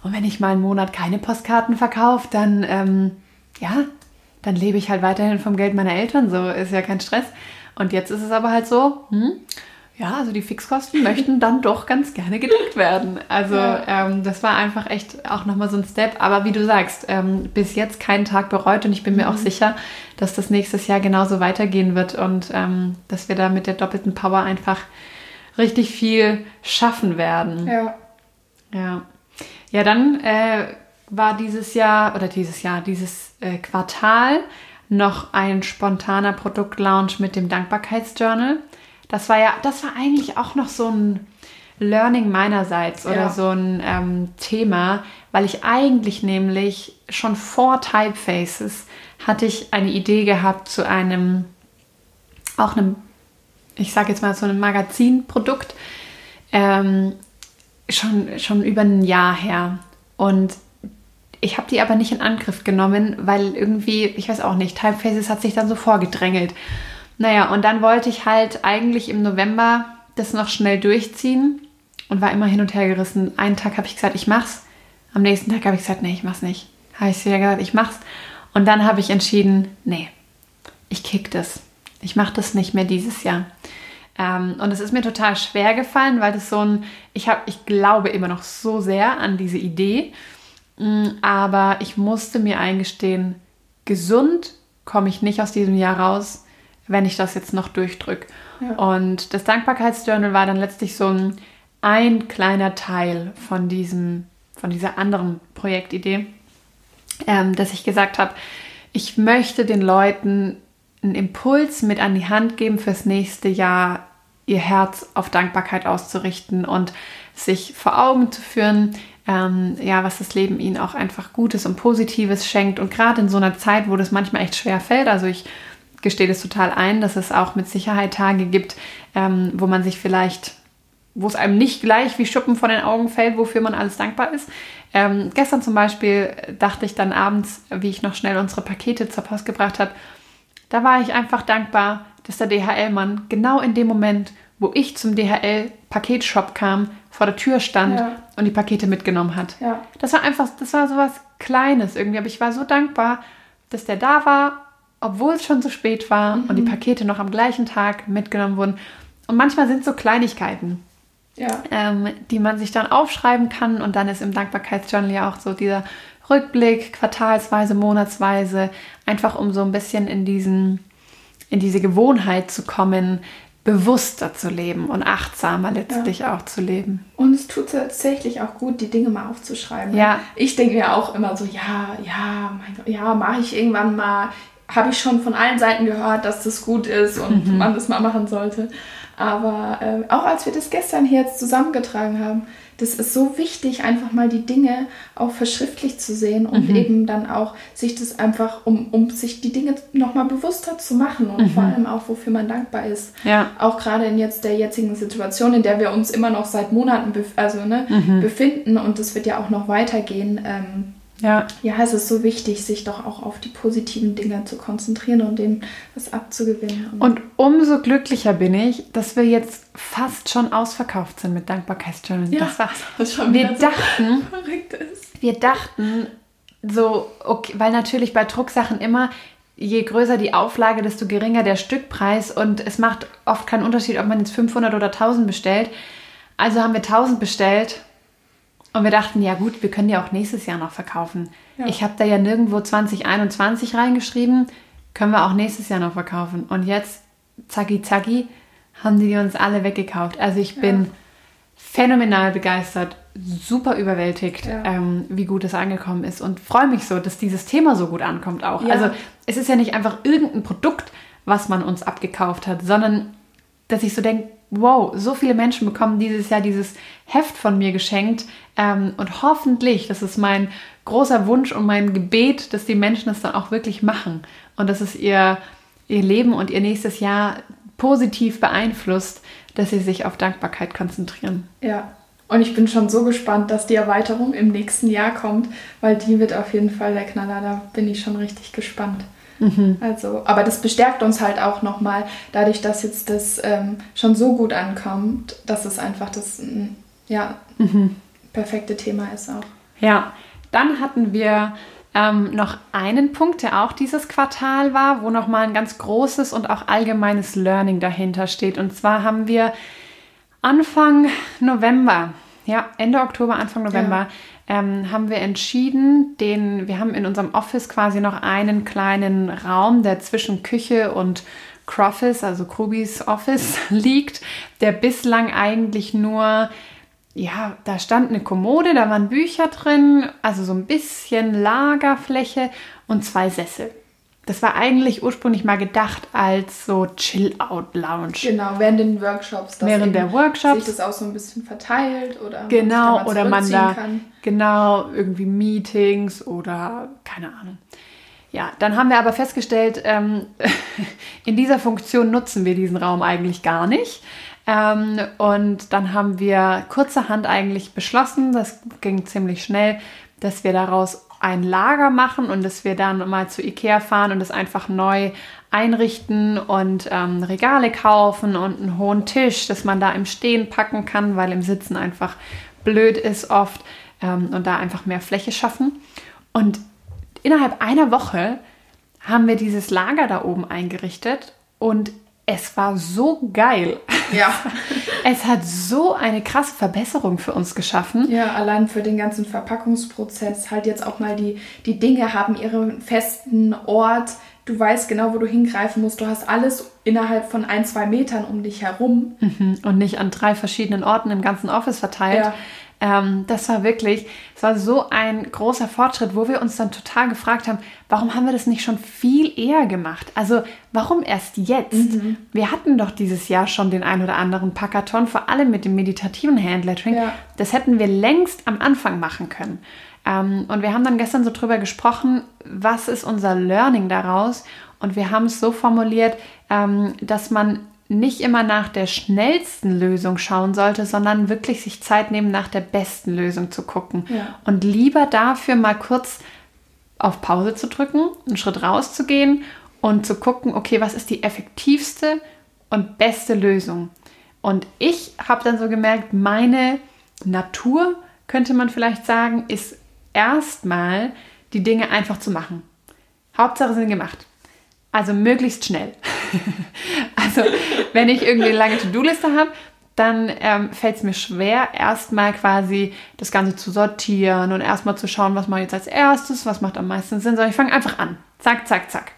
und wenn ich mal einen Monat keine Postkarten verkaufe, dann, ähm, ja, dann lebe ich halt weiterhin vom Geld meiner Eltern, so ist ja kein Stress. Und jetzt ist es aber halt so, hm, ja, also die Fixkosten möchten dann doch ganz gerne gedeckt werden. Also ja. ähm, das war einfach echt auch nochmal so ein Step. Aber wie du sagst, ähm, bis jetzt keinen Tag bereut und ich bin mir mhm. auch sicher, dass das nächstes Jahr genauso weitergehen wird und ähm, dass wir da mit der doppelten Power einfach richtig viel schaffen werden. Ja. Ja, ja dann äh, war dieses Jahr oder dieses Jahr, dieses äh, Quartal noch ein spontaner Produktlaunch mit dem Dankbarkeitsjournal. Das war ja, das war eigentlich auch noch so ein Learning meinerseits oder ja. so ein ähm, Thema, weil ich eigentlich nämlich schon vor Typefaces hatte ich eine Idee gehabt zu einem, auch einem, ich sage jetzt mal so einem Magazinprodukt, ähm, schon, schon über ein Jahr her. Und ich habe die aber nicht in Angriff genommen, weil irgendwie, ich weiß auch nicht, Typefaces hat sich dann so vorgedrängelt. Naja, und dann wollte ich halt eigentlich im November das noch schnell durchziehen und war immer hin und her gerissen. Einen Tag habe ich gesagt, ich mach's. Am nächsten Tag habe ich gesagt, nee, ich mach's nicht. Habe ich wieder gesagt, ich mach's. Und dann habe ich entschieden, nee, ich kick das. Ich mache das nicht mehr dieses Jahr. Ähm, und es ist mir total schwer gefallen, weil das so ein, ich habe, ich glaube immer noch so sehr an diese Idee, mm, aber ich musste mir eingestehen, gesund komme ich nicht aus diesem Jahr raus, wenn ich das jetzt noch durchdrücke. Ja. Und das Dankbarkeitsjournal war dann letztlich so ein, ein kleiner Teil von diesem, von dieser anderen Projektidee, ähm, dass ich gesagt habe, ich möchte den Leuten einen Impuls mit an die Hand geben fürs nächste Jahr, ihr Herz auf Dankbarkeit auszurichten und sich vor Augen zu führen, ähm, ja, was das Leben ihnen auch einfach Gutes und Positives schenkt. Und gerade in so einer Zeit, wo das manchmal echt schwer fällt, also ich gestehe das total ein, dass es auch mit Sicherheit Tage gibt, ähm, wo man sich vielleicht, wo es einem nicht gleich wie Schuppen von den Augen fällt, wofür man alles dankbar ist. Ähm, gestern zum Beispiel dachte ich dann abends, wie ich noch schnell unsere Pakete zur Post gebracht habe, da war ich einfach dankbar, dass der DHL-Mann genau in dem Moment, wo ich zum DHL-Paketshop kam, vor der Tür stand ja. und die Pakete mitgenommen hat. Ja. Das war einfach, das war so was Kleines irgendwie, aber ich war so dankbar, dass der da war obwohl es schon zu spät war mhm. und die mhm. Pakete noch am gleichen Tag mitgenommen wurden. Und manchmal sind so Kleinigkeiten, ja. ähm, die man sich dann aufschreiben kann. Und dann ist im Dankbarkeitsjournal ja auch so dieser Rückblick, quartalsweise, monatsweise, einfach um so ein bisschen in diesen in diese Gewohnheit zu kommen, bewusster zu leben und achtsamer letztlich ja. auch zu leben. Und es tut tatsächlich auch gut, die Dinge mal aufzuschreiben. Ja. Ich denke mir auch immer so, ja, ja, mein Gott, ja, mache ich irgendwann mal. Habe ich schon von allen Seiten gehört, dass das gut ist und mhm. man das mal machen sollte. Aber äh, auch als wir das gestern hier jetzt zusammengetragen haben, das ist so wichtig, einfach mal die Dinge auch verschriftlich zu sehen und mhm. eben dann auch sich das einfach, um, um sich die Dinge nochmal bewusster zu machen und mhm. vor allem auch, wofür man dankbar ist. Ja. Auch gerade in jetzt der jetzigen Situation, in der wir uns immer noch seit Monaten bef also, ne, mhm. befinden und das wird ja auch noch weitergehen. Ähm, ja. ja, es ist so wichtig, sich doch auch auf die positiven Dinge zu konzentrieren und dem was abzugewinnen. Und umso glücklicher bin ich, dass wir jetzt fast schon ausverkauft sind mit Dankbarkeitsjournal. Ja, das war, das schon wir dachten, so wir dachten so, okay, weil natürlich bei Drucksachen immer je größer die Auflage, desto geringer der Stückpreis und es macht oft keinen Unterschied, ob man jetzt 500 oder 1000 bestellt. Also haben wir 1000 bestellt und wir dachten, ja gut, wir können die auch nächstes Jahr noch verkaufen. Ja. Ich habe da ja nirgendwo 2021 reingeschrieben, können wir auch nächstes Jahr noch verkaufen. Und jetzt, zacki zacki, haben die uns alle weggekauft. Also ich bin ja. phänomenal begeistert, super überwältigt, ja. ähm, wie gut es angekommen ist und freue mich so, dass dieses Thema so gut ankommt auch. Also es ist ja nicht einfach irgendein Produkt, was man uns abgekauft hat, sondern dass ich so denke, wow, so viele Menschen bekommen dieses Jahr dieses Heft von mir geschenkt ähm, und hoffentlich, das ist mein großer Wunsch und mein Gebet, dass die Menschen das dann auch wirklich machen und dass es ihr, ihr Leben und ihr nächstes Jahr positiv beeinflusst, dass sie sich auf Dankbarkeit konzentrieren. Ja, und ich bin schon so gespannt, dass die Erweiterung im nächsten Jahr kommt, weil die wird auf jeden Fall der Knaller. Da bin ich schon richtig gespannt. Mhm. Also, aber das bestärkt uns halt auch nochmal, dadurch, dass jetzt das ähm, schon so gut ankommt, dass es einfach das ja, mhm. perfekte Thema ist auch. Ja, dann hatten wir ähm, noch einen Punkt, der auch dieses Quartal war, wo nochmal ein ganz großes und auch allgemeines Learning dahinter steht. Und zwar haben wir Anfang November, ja, Ende Oktober, Anfang November, ja ähm, haben wir entschieden, den, wir haben in unserem Office quasi noch einen kleinen Raum, der zwischen Küche und Croffice, also Krubis Office, liegt, der bislang eigentlich nur, ja, da stand eine Kommode, da waren Bücher drin, also so ein bisschen Lagerfläche und zwei Sessel. Das war eigentlich ursprünglich mal gedacht als so Chill-Out-Lounge. Genau, während den Workshops. während der Workshops. Sich das auch so ein bisschen verteilt oder genau man oder man da kann. genau irgendwie Meetings oder keine Ahnung. Ja, dann haben wir aber festgestellt, ähm, in dieser Funktion nutzen wir diesen Raum eigentlich gar nicht. Ähm, und dann haben wir kurzerhand eigentlich beschlossen, das ging ziemlich schnell, dass wir daraus ein Lager machen und dass wir dann mal zu Ikea fahren und es einfach neu einrichten und ähm, Regale kaufen und einen hohen Tisch, dass man da im Stehen packen kann, weil im Sitzen einfach blöd ist oft ähm, und da einfach mehr Fläche schaffen. Und innerhalb einer Woche haben wir dieses Lager da oben eingerichtet und es war so geil. Ja. es hat so eine krasse Verbesserung für uns geschaffen. Ja, allein für den ganzen Verpackungsprozess. Halt jetzt auch mal die, die Dinge haben ihren festen Ort. Du weißt genau, wo du hingreifen musst. Du hast alles innerhalb von ein, zwei Metern um dich herum. Mhm. Und nicht an drei verschiedenen Orten im ganzen Office verteilt. Ja. Ähm, das war wirklich, es war so ein großer Fortschritt, wo wir uns dann total gefragt haben, warum haben wir das nicht schon viel eher gemacht? Also warum erst jetzt? Mhm. Wir hatten doch dieses Jahr schon den ein oder anderen Packathon, vor allem mit dem meditativen Handlettering. Ja. Das hätten wir längst am Anfang machen können. Ähm, und wir haben dann gestern so drüber gesprochen, was ist unser Learning daraus? Und wir haben es so formuliert, ähm, dass man nicht immer nach der schnellsten Lösung schauen sollte, sondern wirklich sich Zeit nehmen, nach der besten Lösung zu gucken. Ja. Und lieber dafür mal kurz auf Pause zu drücken, einen Schritt rauszugehen und zu gucken, okay, was ist die effektivste und beste Lösung? Und ich habe dann so gemerkt, meine Natur, könnte man vielleicht sagen, ist erstmal die Dinge einfach zu machen. Hauptsache sind gemacht. Also möglichst schnell. also wenn ich irgendwie eine lange To-Do-Liste habe, dann ähm, fällt es mir schwer, erstmal quasi das Ganze zu sortieren und erstmal zu schauen, was mache ich jetzt als erstes, was macht am meisten Sinn, sondern ich fange einfach an. Zack, zack, zack.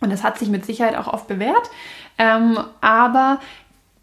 Und das hat sich mit Sicherheit auch oft bewährt. Ähm, aber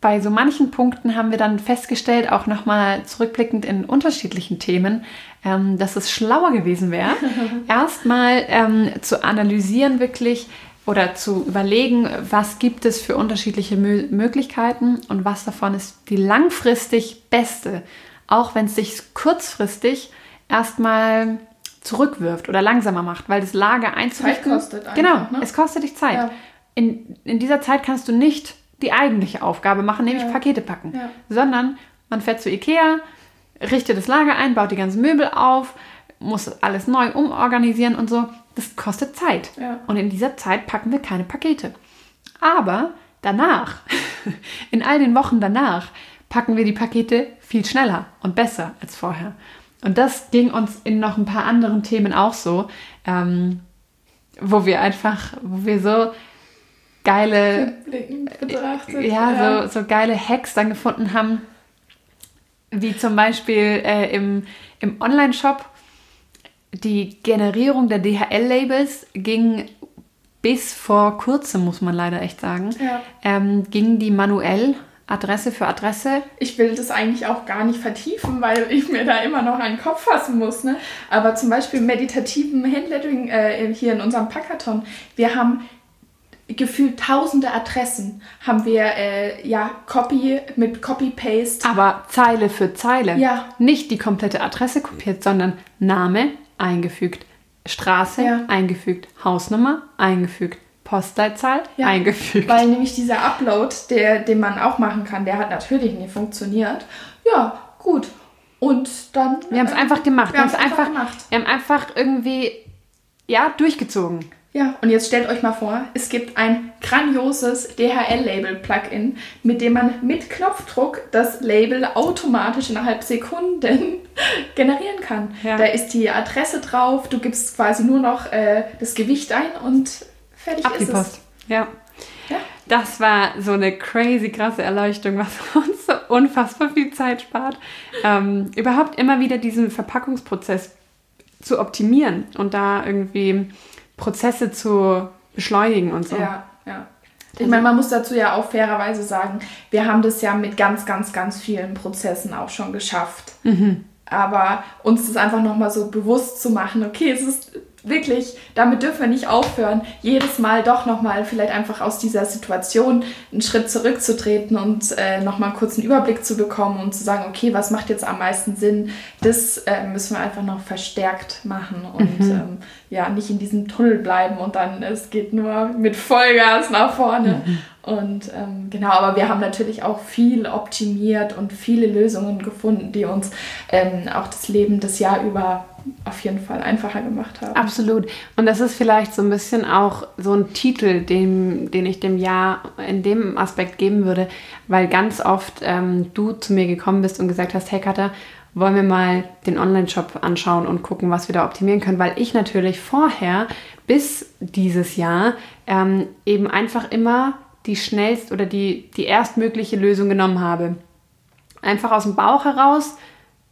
bei so manchen Punkten haben wir dann festgestellt, auch nochmal zurückblickend in unterschiedlichen Themen, ähm, dass es schlauer gewesen wäre, erstmal ähm, zu analysieren wirklich oder zu überlegen, was gibt es für unterschiedliche Mö Möglichkeiten und was davon ist die langfristig beste, auch wenn es sich kurzfristig erstmal zurückwirft oder langsamer macht, weil das Lager einzurichten... Zeit kostet einfach, Genau, ne? es kostet dich Zeit. Ja. In, in dieser Zeit kannst du nicht die eigentliche Aufgabe machen, nämlich Ja. Pakete packen, Ja. sondern man fährt zu Ikea, richtet das Lager ein, baut die ganzen Möbel auf, muss alles neu umorganisieren und so. Das kostet Zeit. Ja. Und in dieser Zeit packen wir keine Pakete. Aber danach, in all den Wochen danach, packen wir die Pakete viel schneller und besser als vorher. Und das ging uns in noch ein paar anderen Themen auch so, ähm, wo wir einfach, wo wir so geile Blickend betrachtet. ja, So, so geile Hacks dann gefunden haben, wie zum Beispiel äh, im, im Online-Shop. Die Generierung der DHL-Labels ging bis vor kurzem, muss man leider echt sagen, Ja. ähm, ging die manuell Adresse für Adresse. Ich will das eigentlich auch gar nicht vertiefen, weil ich mir da immer noch einen Kopf fassen muss. Ne? Aber zum Beispiel meditativen Handlettering äh, hier in unserem Packathon. Wir haben gefühlt tausende Adressen. Haben wir äh, ja Copy mit Copy-Paste. Aber Zeile für Zeile. Ja. Nicht die komplette Adresse kopiert, sondern Name eingefügt, Straße Ja. eingefügt, Hausnummer eingefügt, Postleitzahl Ja, eingefügt. Weil nämlich dieser Upload, der, den man auch machen kann, der hat natürlich nie funktioniert. Ja, gut. Und dann. Wir haben es einfach gemacht. Wir Wir, haben es einfach, einfach gemacht. wir haben einfach irgendwie, ja, durchgezogen. Ja, und jetzt stellt euch mal vor, es gibt ein grandioses DHL-Label-Plugin, mit dem man mit Knopfdruck das Label automatisch innerhalb Sekunden generieren kann. Ja. Da ist die Adresse drauf, du gibst quasi nur noch äh, das Gewicht ein und fertig Ab die ist Post. Ja. Ja. Das war so eine crazy krasse Erleuchtung, was uns so unfassbar viel Zeit spart. Ähm, überhaupt immer wieder diesen Verpackungsprozess zu optimieren und da irgendwie Prozesse zu beschleunigen und so. Ja, ja. Ich meine, man muss dazu ja auch fairerweise sagen, wir haben das ja mit ganz, ganz, ganz vielen Prozessen auch schon geschafft. Aber uns das einfach nochmal so bewusst zu machen, okay, es ist wirklich, damit dürfen wir nicht aufhören, jedes Mal doch nochmal vielleicht einfach aus dieser Situation einen Schritt zurückzutreten und äh, nochmal kurz einen Überblick zu bekommen und zu sagen, okay, was macht jetzt am meisten Sinn, das äh, müssen wir einfach noch verstärkt machen und ähm, ja, nicht in diesem Tunnel bleiben und dann es geht nur mit Vollgas nach vorne. Und ähm, genau, aber wir haben natürlich auch viel optimiert und viele Lösungen gefunden, die uns ähm, auch das Leben das Jahr über auf jeden Fall einfacher gemacht haben. Absolut. Und das ist vielleicht so ein bisschen auch so ein Titel, den, den ich dem Jahr in dem Aspekt geben würde, weil ganz oft ähm, du zu mir gekommen bist und gesagt hast, hey Katha, wollen wir mal den Online-Shop anschauen und gucken, was wir da optimieren können, weil ich natürlich vorher bis dieses Jahr ähm, eben einfach immer die schnellst oder die, die erstmögliche Lösung genommen habe. Einfach aus dem Bauch heraus,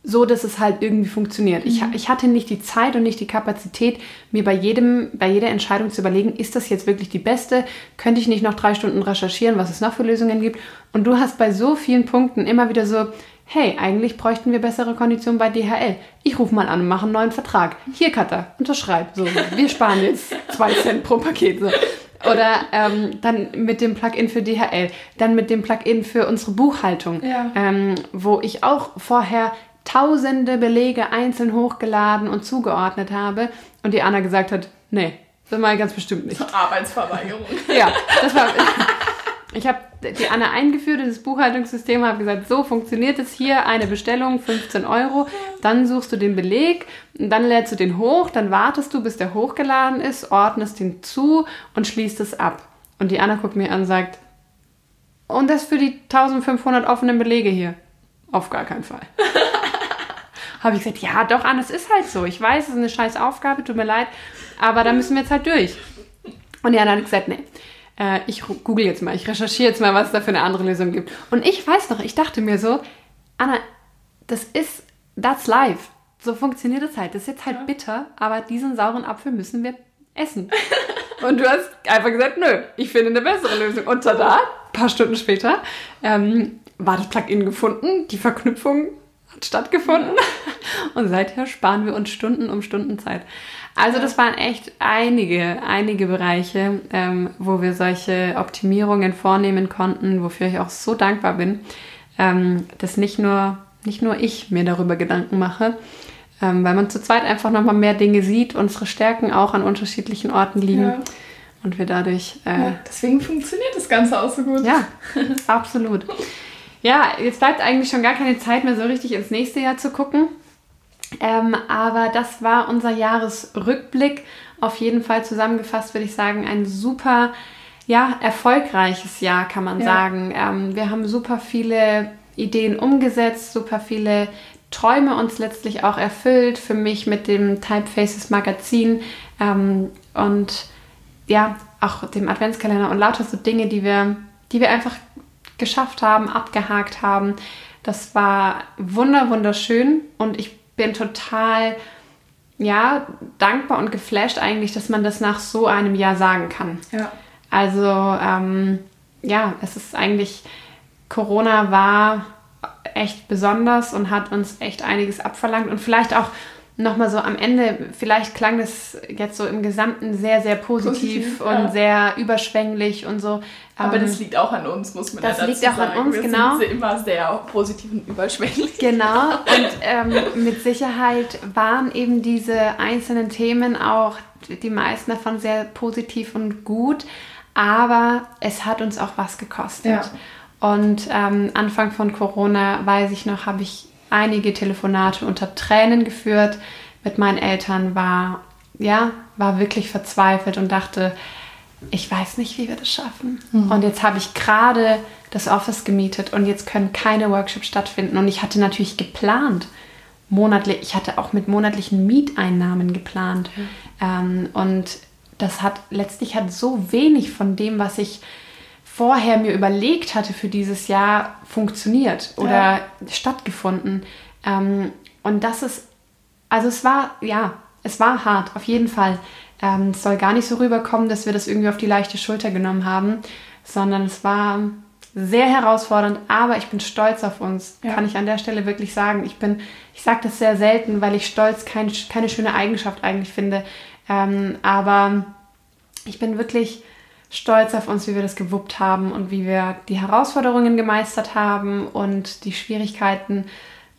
so dass es halt irgendwie funktioniert. Ich, ich hatte nicht die Zeit und nicht die Kapazität, mir bei jedem, bei jeder Entscheidung zu überlegen, ist das jetzt wirklich die beste? Könnte ich nicht noch drei Stunden recherchieren, was es noch für Lösungen gibt? Und du hast bei so vielen Punkten immer wieder so, hey, eigentlich bräuchten wir bessere Konditionen bei DHL. Ich rufe mal an und mache einen neuen Vertrag. Hier, Katha, unterschreib. So, wir sparen jetzt zwei Cent pro Paket. So. Oder ähm, dann mit dem Plugin für DHL, dann mit dem Plugin für unsere Buchhaltung, Ja. ähm, wo ich auch vorher tausende Belege einzeln hochgeladen und zugeordnet habe und die Anna gesagt hat, nee, das mal ganz bestimmt nicht. Arbeitsverweigerung. Ja, das war. Ich habe die Anna eingeführt in das Buchhaltungssystem, habe gesagt, so funktioniert es hier, eine Bestellung, 15 Euro, dann suchst du den Beleg, dann lädst du den hoch, dann wartest du, bis der hochgeladen ist, ordnest den zu und schließt es ab. Und die Anna guckt mir an und sagt, und das für die 1500 offenen Belege hier? Auf gar keinen Fall. habe ich gesagt, ja doch, Anna, es ist halt so. Ich weiß, es ist eine scheiß Aufgabe, tut mir leid, aber da müssen wir jetzt halt durch. Und die Anna hat gesagt, nee, äh, ich google jetzt mal, ich recherchiere jetzt mal, was es da für eine andere Lösung gibt. Und ich weiß noch, ich dachte mir so, Anna, das ist, that's life. So funktioniert es halt. Das ist jetzt halt bitter, aber diesen sauren Apfel müssen wir essen. Und du hast einfach gesagt, nö, ich finde eine bessere Lösung. Und tada, ein paar Stunden später ähm, war das Plugin gefunden, die Verknüpfung hat stattgefunden. Und seither sparen wir uns Stunden um Stunden Zeit. Also das waren echt einige, einige Bereiche, ähm, wo wir solche Optimierungen vornehmen konnten, wofür ich auch so dankbar bin, ähm, dass nicht nur, nicht nur ich mir darüber Gedanken mache, ähm, weil man zu zweit einfach nochmal mehr Dinge sieht, unsere Stärken auch an unterschiedlichen Orten liegen ja. und wir dadurch... Äh, ja, deswegen funktioniert das Ganze auch so gut. Ja, absolut. Ja, jetzt bleibt eigentlich schon gar keine Zeit mehr so richtig ins nächste Jahr zu gucken. Ähm, aber das war unser Jahresrückblick. Auf jeden Fall zusammengefasst würde ich sagen, ein super, ja, erfolgreiches Jahr, kann man ja. sagen. Ähm, wir haben super viele Ideen umgesetzt, super viele Träume uns letztlich auch erfüllt. Für mich mit dem Typefaces Magazin ähm, und ja, auch dem Adventskalender und lauter so Dinge, die wir, die wir einfach geschafft haben, abgehakt haben. Das war wunder, wunderschön und ich bin total ja, dankbar und geflasht eigentlich, dass man das nach so einem Jahr sagen kann. Ja. Also, ähm, ja, es ist eigentlich, Corona war echt besonders und hat uns echt einiges abverlangt und vielleicht auch nochmal so am Ende, vielleicht klang das jetzt so im Gesamten sehr, sehr positiv, positiv und ja. sehr überschwänglich und so. Aber ähm, das liegt auch an uns, muss man das ja dazu liegt auch an uns, Wir genau. sind immer sehr positiv und überschwänglich. Genau. Und ähm, mit Sicherheit waren eben diese einzelnen Themen auch, die meisten davon sehr positiv und gut. Aber es hat uns auch was gekostet. Ja. Und ähm, Anfang von Corona, weiß ich noch, habe ich einige Telefonate unter Tränen geführt mit meinen Eltern, war, ja, war wirklich verzweifelt und dachte, ich weiß nicht, wie wir das schaffen. Mhm. Und jetzt habe ich gerade das Office gemietet und jetzt können keine Workshops stattfinden. Und ich hatte natürlich geplant, monatlich, ich hatte auch mit monatlichen Mieteinnahmen geplant. Mhm. Ähm, und das hat letztlich hat so wenig von dem, was ich vorher mir überlegt hatte für dieses Jahr, funktioniert oder ja. stattgefunden. Ähm, und das ist, also es war, ja, es war hart, auf jeden Fall. Ähm, es soll gar nicht so rüberkommen, dass wir das irgendwie auf die leichte Schulter genommen haben, sondern es war sehr herausfordernd, aber ich bin stolz auf uns, ja. kann ich an der Stelle wirklich sagen. Ich bin, ich sage das sehr selten, weil ich Stolz kein, keine schöne Eigenschaft eigentlich finde. Ähm, aber ich bin wirklich stolz auf uns, wie wir das gewuppt haben und wie wir die Herausforderungen gemeistert haben und die Schwierigkeiten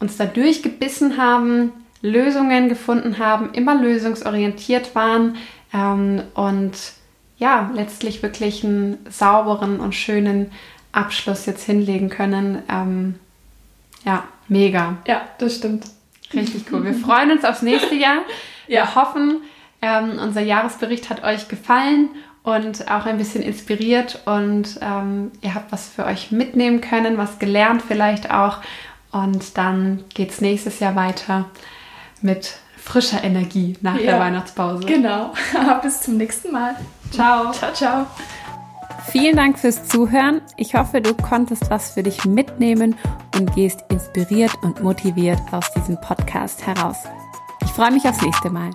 uns da durchgebissen haben, Lösungen gefunden haben, immer lösungsorientiert waren ähm, und ja, letztlich wirklich einen sauberen und schönen Abschluss jetzt hinlegen können. Ähm, ja, mega. Ja, das stimmt. Richtig cool. Wir freuen uns aufs nächste Jahr. Wir ja. hoffen, ähm, unser Jahresbericht hat euch gefallen und auch ein bisschen inspiriert und ähm, ihr habt was für euch mitnehmen können, was gelernt vielleicht auch. Und dann geht es nächstes Jahr weiter mit frischer Energie nach ja, der Weihnachtspause. Genau. Bis zum nächsten Mal. Ciao. Ciao, ciao. Vielen Dank fürs Zuhören. Ich hoffe, du konntest was für dich mitnehmen und gehst inspiriert und motiviert aus diesem Podcast heraus. Ich freue mich aufs nächste Mal.